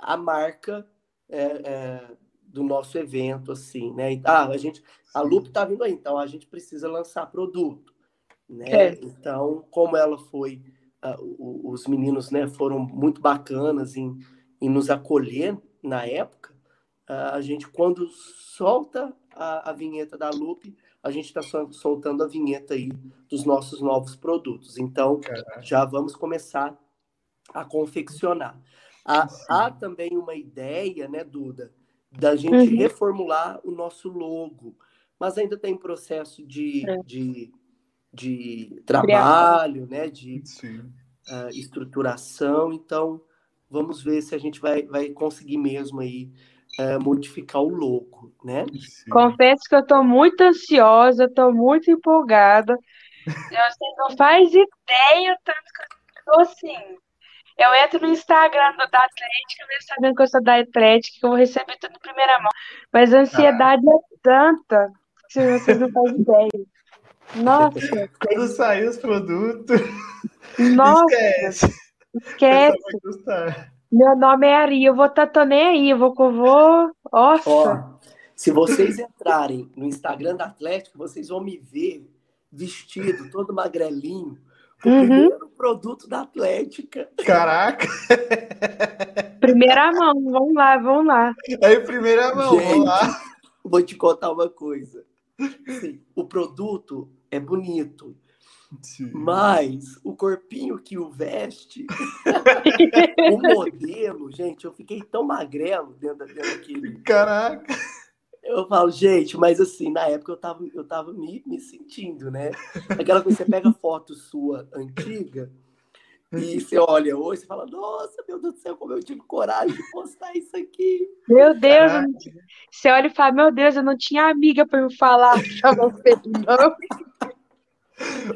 a marca é, é, do nosso evento, assim, né? Ah, a gente, a Loop está vindo aí, então a gente precisa lançar produto, né? É. Então, como ela foi, uh, os meninos, né, foram muito bacanas em, em nos acolher na época, uh, a gente, quando solta a, a vinheta da Loop, a gente está soltando a vinheta aí dos nossos novos produtos. Então, Caraca. já vamos começar a confeccionar. Há, há também uma ideia, né, Duda, da gente uhum. reformular o nosso logo, mas ainda tem processo de, é. de, de trabalho, né, de uh, estruturação, então vamos ver se a gente vai, vai conseguir mesmo aí uh, modificar o logo, né? Sim. Confesso que eu estou muito ansiosa, estou muito empolgada. Você não faz ideia tanto que eu estou assim. Eu entro no Instagram do, da Atlética, mesmo sabendo que eu sou da Atlética, que eu vou receber tudo em primeira mão. Mas a ansiedade ah. é tanta que vocês não fazem ideia. Nossa! Quando sair os produtos. Nossa! Esquece. Esquece. Meu nome é Ari, eu vou estar tá, nem aí, eu vou, eu vou. Nossa! Ó, se vocês entrarem no Instagram da Atlético, vocês vão me ver vestido, todo magrelinho, o uhum. primeiro produto da Atlética. Caraca! Primeira mão, vamos lá, vamos lá. Aí, primeira mão, Gente, vamos lá. Vou te contar uma coisa. Sim, o produto é bonito, Sim. mas o corpinho que o veste, o modelo, gente, eu fiquei tão magrelo dentro, dentro daquele. Caraca! Eu falo, gente, mas assim, na época eu tava, eu tava me, me sentindo, né? Aquela coisa, você pega foto sua antiga e você olha hoje e fala, nossa, meu Deus do céu, como eu tive coragem de postar isso aqui. Meu Deus, você olha e fala, meu Deus, eu não tinha amiga para me falar que eu não sei, não.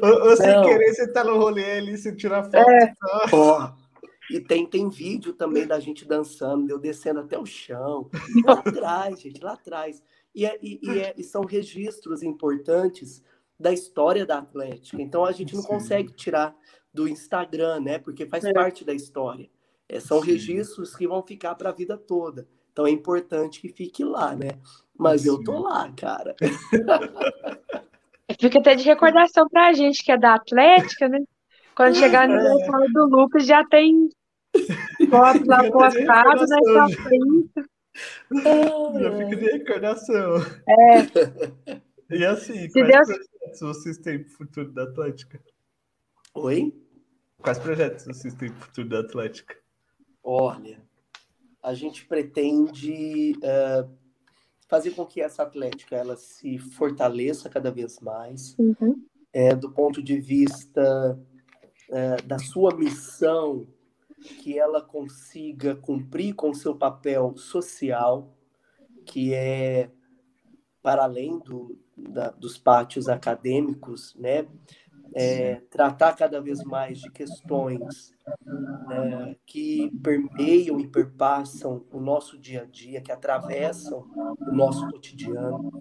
Ou, ou sem querer, você tá no rolê ali, você tira foto. É. Então... E tem, tem vídeo também da gente dançando, eu descendo até o chão. Lá atrás, gente, lá atrás. E, é, e, e, é, e, são registros importantes da história da Atlética. Então a gente não Sim. consegue tirar do Instagram, né? Porque faz é. parte da história. É, são Sim. registros que vão ficar para a vida toda. Então é importante que fique lá, né? Mas Sim. eu tô lá, cara. Fica até de recordação para a gente que é da Atlética, né? Quando chegar no é. do Lucas, já tem foto lá postado na sua frente. Já fica de recordação. É. E assim, Se quais Deus... projetos vocês têm para o futuro da Atlética? Oi? Quais projetos vocês têm para o futuro da Atlética? Olha, a gente pretende uh, fazer com que essa Atlética ela se fortaleça cada vez mais, uhum. é, do ponto de vista uh, da sua missão, que ela consiga cumprir com seu papel social, que é para além do, da, dos pátios acadêmicos, né? é, tratar cada vez mais de questões é, que permeiam e perpassam o nosso dia a dia, que atravessam o nosso cotidiano,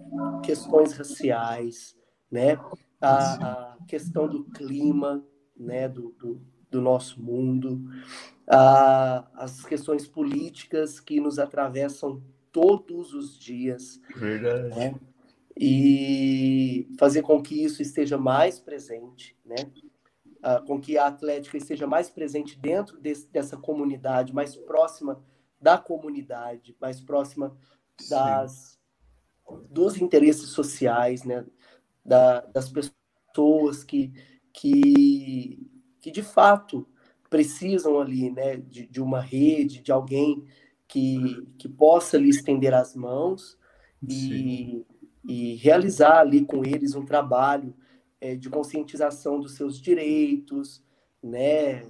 questões raciais, né? a, a questão do clima, né? do, do, do nosso mundo, as questões políticas que nos atravessam todos os dias. Verdade. Né? e fazer com que isso esteja mais presente, né? Ah, com que a Atlética esteja mais presente dentro desse, dessa comunidade, mais próxima da comunidade, mais próxima das dos interesses sociais, né? Da, das pessoas que, que, que de fato precisam ali, né? De, de uma rede, de alguém que, que possa lhe estender as mãos e e realizar ali com eles um trabalho é, de conscientização dos seus direitos, né,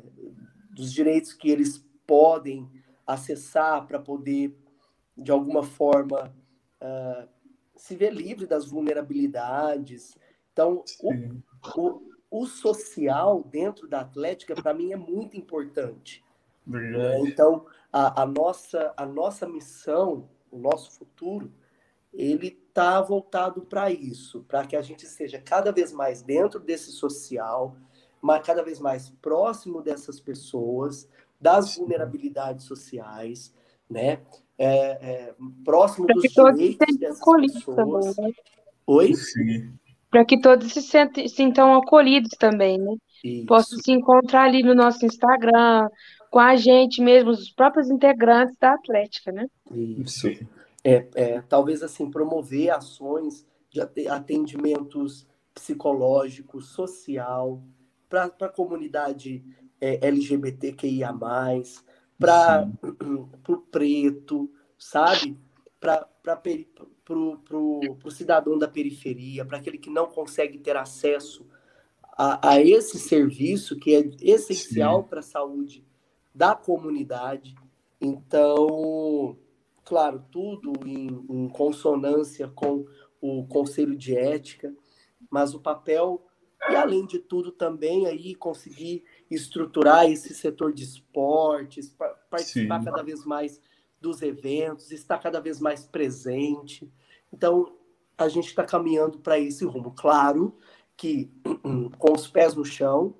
dos direitos que eles podem acessar para poder, de alguma forma, uh, se ver livre das vulnerabilidades. Então, o, o, o, social dentro da Atlética, para mim, é muito importante. Né? Então, a, a, nossa, a nossa missão, o nosso futuro, ele está voltado para isso, para que a gente seja cada vez mais dentro desse social, mas cada vez mais próximo dessas pessoas, das vulnerabilidades sociais, né? É, é, próximo dos direitos dessas pessoas. Também, né? Oi? Para que todos se sentem, sintam acolhidos também, né? Isso. Posso se encontrar ali no nosso Instagram, com a gente mesmo, os próprios integrantes da Atlética, né? Isso é, é, talvez assim promover ações de atendimentos psicológico, social, para a comunidade é, LGBTQIA+, para o preto, sabe? Para o cidadão da periferia, para aquele que não consegue ter acesso a, a esse serviço que é essencial para a saúde da comunidade. Então, claro, tudo em, em consonância com o Conselho de Ética, mas o papel E além de tudo também aí conseguir estruturar esse setor de esportes, participar Sim. cada vez mais dos eventos, estar cada vez mais presente. Então, a gente está caminhando para esse rumo. Claro que com os pés no chão,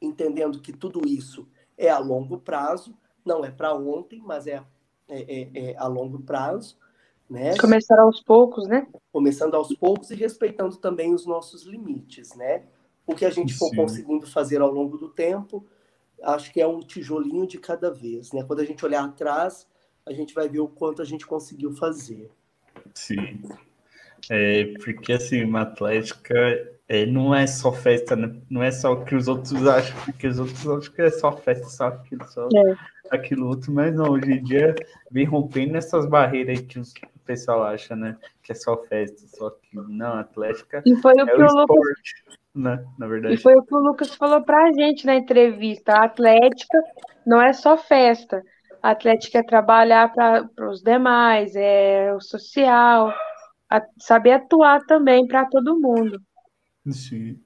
entendendo que tudo isso é a longo prazo, não é para ontem, mas é, é, é, é, a longo prazo. Né? Começar aos poucos, né? Começando aos poucos e respeitando também os nossos limites, né? O que a gente for Sim. conseguindo fazer ao longo do tempo, acho que é um tijolinho de cada vez, né? Quando a gente olhar atrás, a gente vai ver o quanto a gente conseguiu fazer. Sim. É, porque assim, uma atlética é, não é só festa, né? não é só o que os outros acham, porque os outros acham que é só festa, só aquilo, só é. aquilo outro, mas não, hoje em dia vem rompendo essas barreiras aí que os, o pessoal acha, né? Que é só festa, só aquilo. Não, atlética e foi o é que o, o Lucas... esporte, né? Na verdade. E foi o que o Lucas falou pra gente na entrevista. A atlética não é só festa. A atlética é trabalhar para os demais, é o social, a, saber atuar também para todo mundo. Sim.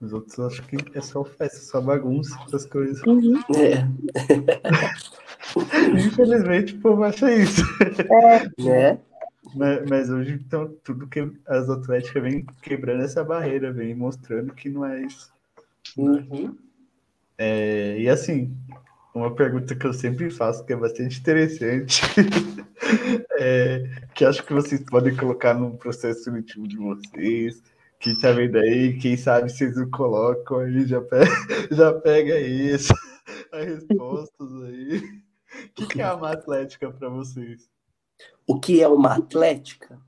Os outros acham que é só festa, só bagunça, essas coisas. Uhum. É. Infelizmente, o povo acha isso. É. Né? Mas, mas, hoje, então, tudo que as atléticas vem quebrando essa barreira, vem mostrando que não é isso. Uhum. É, e assim, uma pergunta que eu sempre faço, que é bastante interessante, é, que acho que vocês podem colocar no processo seletivo de vocês, quem tá vendo aí, quem sabe vocês não colocam aí, já pega, já pega isso, as respostas aí. O que, que é uma atlética para vocês? O que é uma atlética?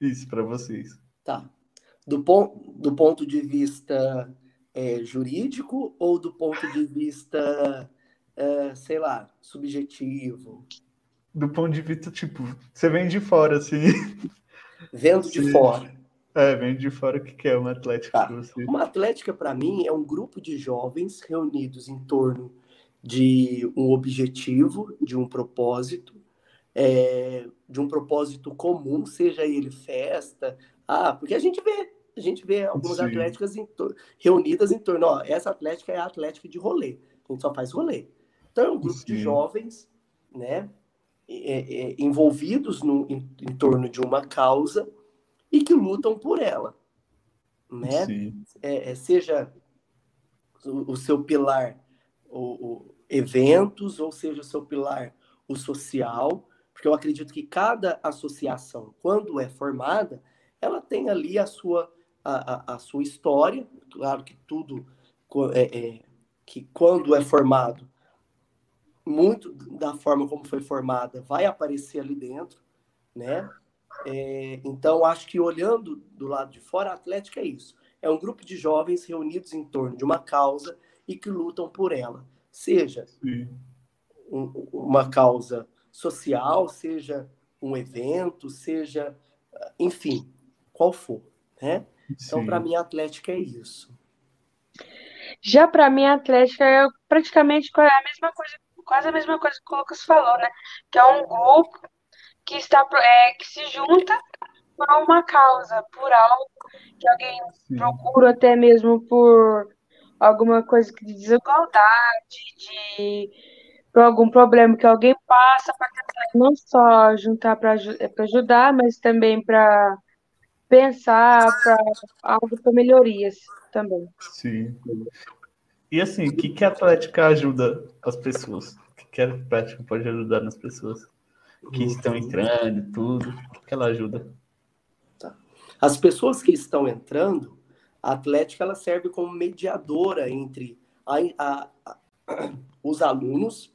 Isso, para vocês. Tá. Do, pon do ponto de vista é, jurídico ou do ponto de vista, é, sei lá, subjetivo? Do ponto de vista, tipo, você vem de fora, assim. Vendo de fora. É, vem de fora o que é uma atlética tá. você. Uma atlética, para mim, é um grupo de jovens reunidos em torno de um objetivo, de um propósito, é, de um propósito comum, seja ele festa. Ah, porque a gente vê, a gente vê algumas Sim. atléticas em reunidas em torno. Ó, essa atlética é a atlética de rolê. A gente só faz rolê. Então um grupo Sim. de jovens, né? É, é, envolvidos no, em, em torno de uma causa e que lutam por ela, né? É, é, seja o, o, seu pilar o, o, eventos, ou seja o seu pilar o social, porque eu acredito que cada associação, quando é formada, ela tem ali a sua a, a, a sua história, claro que tudo é, é, que quando é formado muito da forma como foi formada vai aparecer ali dentro, né? É, então, acho que olhando do lado de fora, a Atlética é isso. É um grupo de jovens reunidos em torno de uma causa e que lutam por ela. Seja um, uma causa social, seja um evento, seja, enfim, qual for. Né? Então, para mim, a Atlética é isso. Já para mim, a Atlética é praticamente a mesma coisa, quase a mesma coisa que o Lucas falou, né? Que é um grupo que está é, que se junta por uma causa, por algo que alguém Sim. procura até mesmo por alguma coisa de desigualdade, de por algum problema que alguém passa para tentar não só juntar para é, ajudar, mas também para pensar para algo para melhorias também. Sim. E assim, o que, que a Atlética ajuda as pessoas? O que, que a Atlética pode ajudar nas pessoas? que estão entrando, tudo, o que ela ajuda? Tá. As pessoas que estão entrando, a Atlética ela serve como mediadora entre a, a, a, os alunos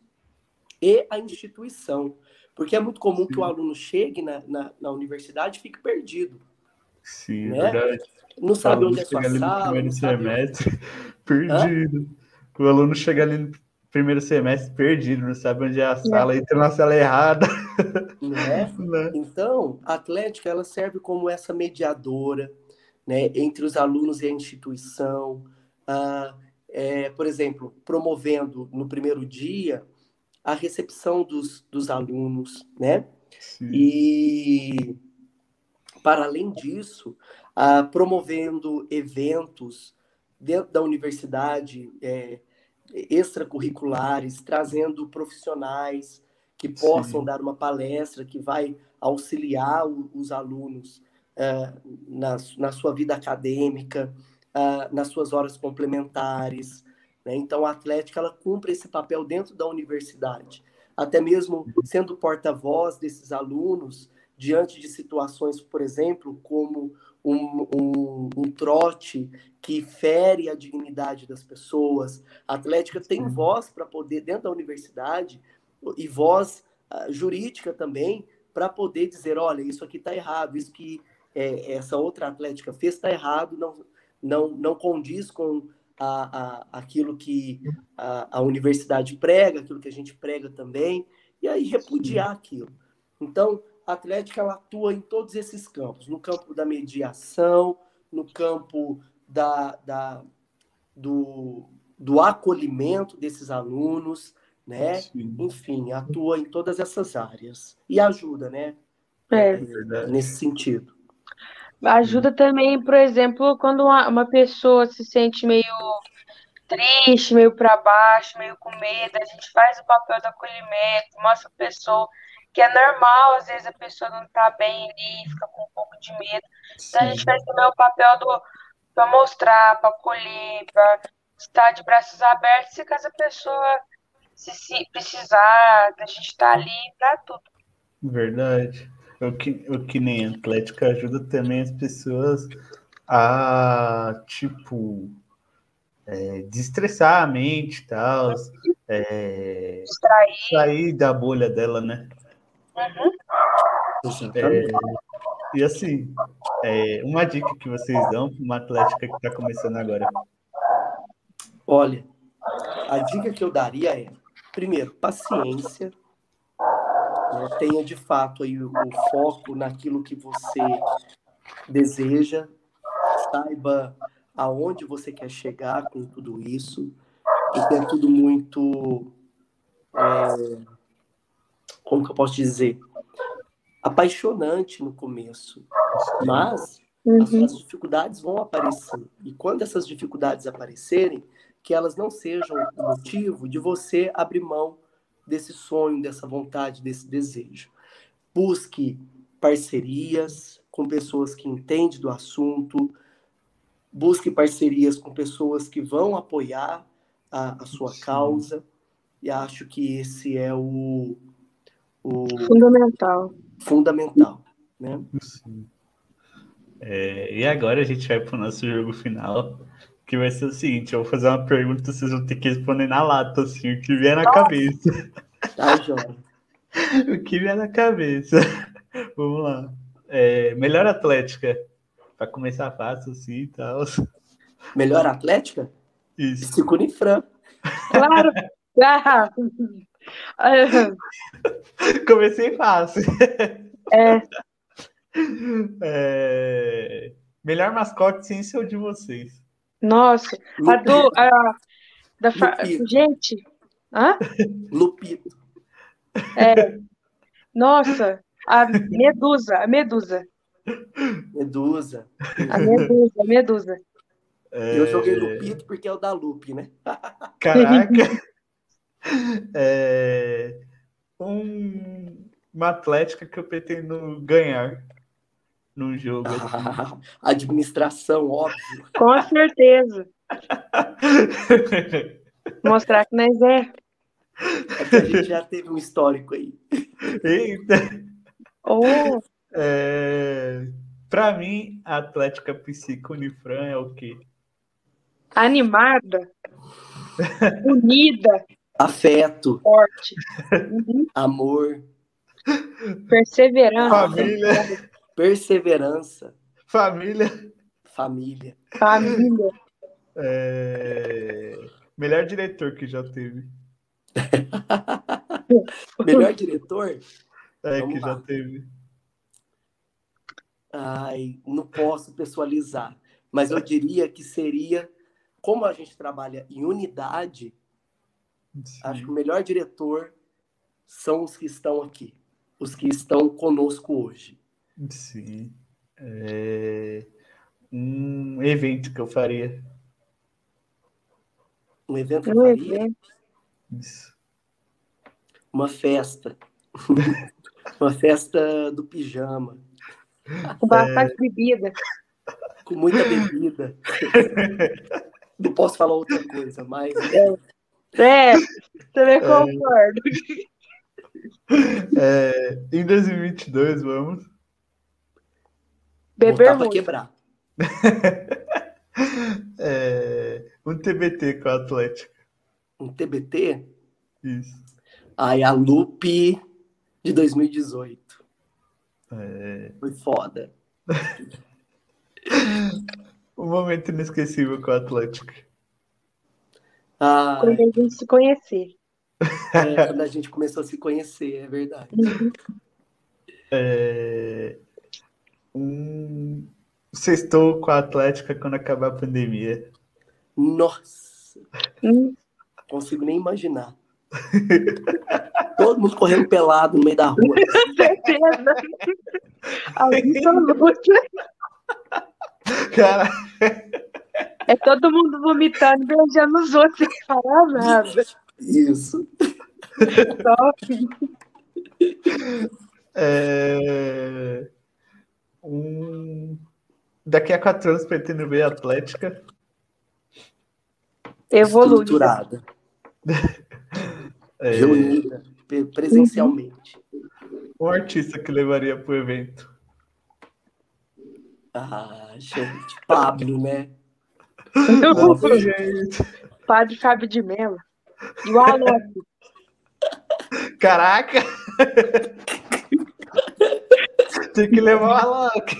e a instituição. Porque é muito comum Sim. que o aluno chegue na, na, na universidade e fique perdido. Sim, né? verdade. Não sabe onde é sua sala. No primeiro semestre, perdido. Hã? O aluno chega ali primeiro semestre perdido, não sabe onde é a sala, é. entra na sala errada. Né? né? Então, a Atlética ela serve como essa mediadora né, entre os alunos e a instituição. Ah, é, por exemplo, promovendo no primeiro dia a recepção dos, dos alunos, né? Sim. E, para além disso, ah, promovendo eventos dentro da universidade, é, extracurriculares, trazendo profissionais que possam Sim. dar uma palestra que vai auxiliar o, os alunos uh, na, na sua vida acadêmica, uh, nas suas horas complementares. Né? Então, a Atlética ela cumpre esse papel dentro da universidade, até mesmo sendo porta-voz desses alunos diante de situações, por exemplo, como um, um, um, trote que fere a dignidade das pessoas. A Atlética tem voz para poder, dentro da universidade, e voz uh, jurídica também, para poder dizer, olha, isso aqui está errado, isso que é, essa outra Atlética fez está errado, não, não, não condiz com a, a, aquilo que a, a universidade prega, aquilo que a gente prega também, e aí repudiar aquilo. Então, a Atlética ela atua em todos esses campos, no campo da mediação, no campo da, da do, do acolhimento desses alunos, né? Sim. Enfim, atua em todas essas áreas e ajuda, né? É. é nesse sentido. Ajuda também, por exemplo, quando uma, uma pessoa se sente meio triste, meio para baixo, meio com medo, a gente faz o papel do acolhimento, mostra a pessoa que é normal, às vezes a pessoa não está bem ali, fica com um pouco de medo. Então a gente faz também o papel do para mostrar, para acolher, para estar de braços abertos, se caso a pessoa se, se precisar, a gente está ali para tudo. Verdade. O que, o que nem Atlética ajuda também as pessoas a, tipo, é, destressar a mente e tal, é, sair da bolha dela, né? Uhum. É, e assim, é, uma dica que vocês dão para uma atlética que está começando agora? Olha, a dica que eu daria é, primeiro, paciência, né? tenha de fato aí o, o foco naquilo que você deseja, saiba aonde você quer chegar com tudo isso, porque é tudo muito é, como que eu posso dizer, apaixonante no começo, mas uhum. as, dificuldades vão aparecer. E quando essas dificuldades aparecerem, que elas não sejam o motivo de você abrir mão desse sonho, dessa vontade, desse desejo. Busque parcerias com pessoas que entendem do assunto, busque parcerias com pessoas que vão apoiar a, a sua causa, e acho que esse é o, o fundamental. Fundamental, né? Sim. É, e agora a gente vai para o nosso jogo final, que vai ser o seguinte: eu vou fazer uma pergunta, vocês vão ter que responder na lata, assim, o que vier na cabeça. Tá, João. o que vier na cabeça. Vamos lá. É, melhor atlética, para começar fácil assim e tal. Melhor atlética? Isso. Fran. Claro! Ah, Comecei fácil. É. é. Melhor mascote sem ser o de vocês. Nossa, a do. A, da fa... Gente. Hã? Lupito. É. Nossa, a Medusa, a Medusa. Medusa. A Medusa, a Medusa. É... Eu joguei Lupito porque é o da Lupe, né? Caraca. é, um, uma atlética que eu pretendo ganhar no jogo. Ah, administração, óbvio. Com certeza. Mostrar que nós é. É que a gente já teve um histórico aí. Eita. Oh. É, Para mim, a Atlética Psico Unifran é o quê? Animada, unida, Afeto. Forte. Uhum. Amor. Perseverança. Família. Perseverança. Família. Família. Família. É... Melhor diretor que já teve. Melhor diretor? É, Vamos que lá. já teve. Ai, não posso pessoalizar, mas eu diria que seria, como a gente trabalha em unidade, Sim. Acho que o melhor diretor são os que estão aqui, os que estão conosco hoje. Sim. É... Um evento que eu faria. Um evento que eu Um faria? evento. Isso. Uma festa. Uma festa do pijama, Com bastante bebida. com muita bebida. Não posso falar outra coisa, mas É, também concordo. É, em 2022, vamos. Beber pra muito. quebrar. É, um TBT com a Atlética. Um TBT? Isso. Ai, a Lupe de 2018. É, Foi foda. um momento inesquecível com a Atlética. Quando a gente se conhecer. é, quando a gente começou a se conhecer, é verdade. É, um sextou com a Atlética quando acabar a pandemia. Nossa, Hum, consigo nem imaginar. Todo mundo correndo pelado no meio da rua. certeza. Absoluta. Cara, É todo mundo vomitando e beijando os outros sem falar nada. Isso. Top. é, um, daqui a quatro anos pretendo ver a Atlética. Evoluída. Estruturada. É, Reunida presencialmente. um artista que levaria pro evento. Ah, gente. Pablo, né? Nossa, gente. Padre Fábio de Mello. E o Alok. Caraca! Tem que levar o Alok.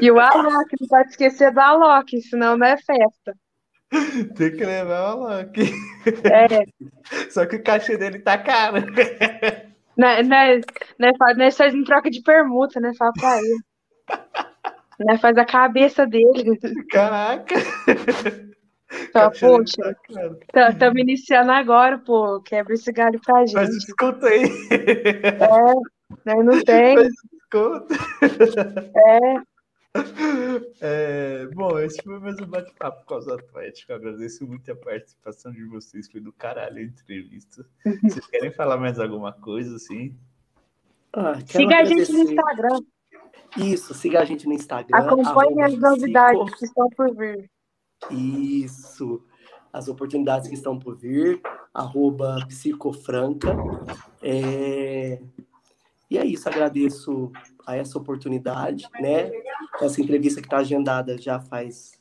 E o Alok, não pode esquecer do Alok, senão não é festa. Tem que levar o Alok. É, Só que o cachê dele tá caro. né, né, né, faz, né, faz em troca de permuta, né? Fala pra ele. Né, faz a cabeça dele. Caraca! Dele poxa, tá caro. estamos iniciando agora, pô. Quebra esse galho pra Faz gente. desconto aí. Né, não tem. Faz desconto. É, É, bom, esse foi mais um bate-papo com os Atléticos. Agradeço muito a participação de vocês. Foi do caralho a entrevista. Vocês querem falar mais alguma coisa, assim? Ah, siga a gente no agradecer. Instagram. Isso, siga a gente no Instagram. Acompanhe as novidades psico- que estão por vir. Isso. As oportunidades que estão por vir, arroba psicofranca. É, E é isso, agradeço a essa oportunidade, né? Essa entrevista que está agendada já faz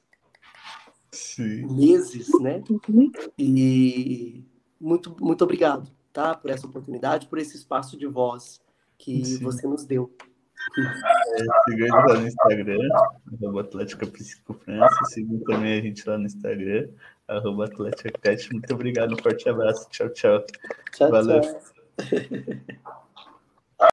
Sim. meses, né? Uhum. E muito, muito obrigado, tá? Por essa oportunidade, por esse espaço de voz que Sim. você nos deu. Eles lá no Instagram, arroba Atlética. Sigam também a gente lá no Instagram, arroba Atlética. Muito obrigado, um forte abraço. Tchau, tchau. Tchau, Valeu. tchau.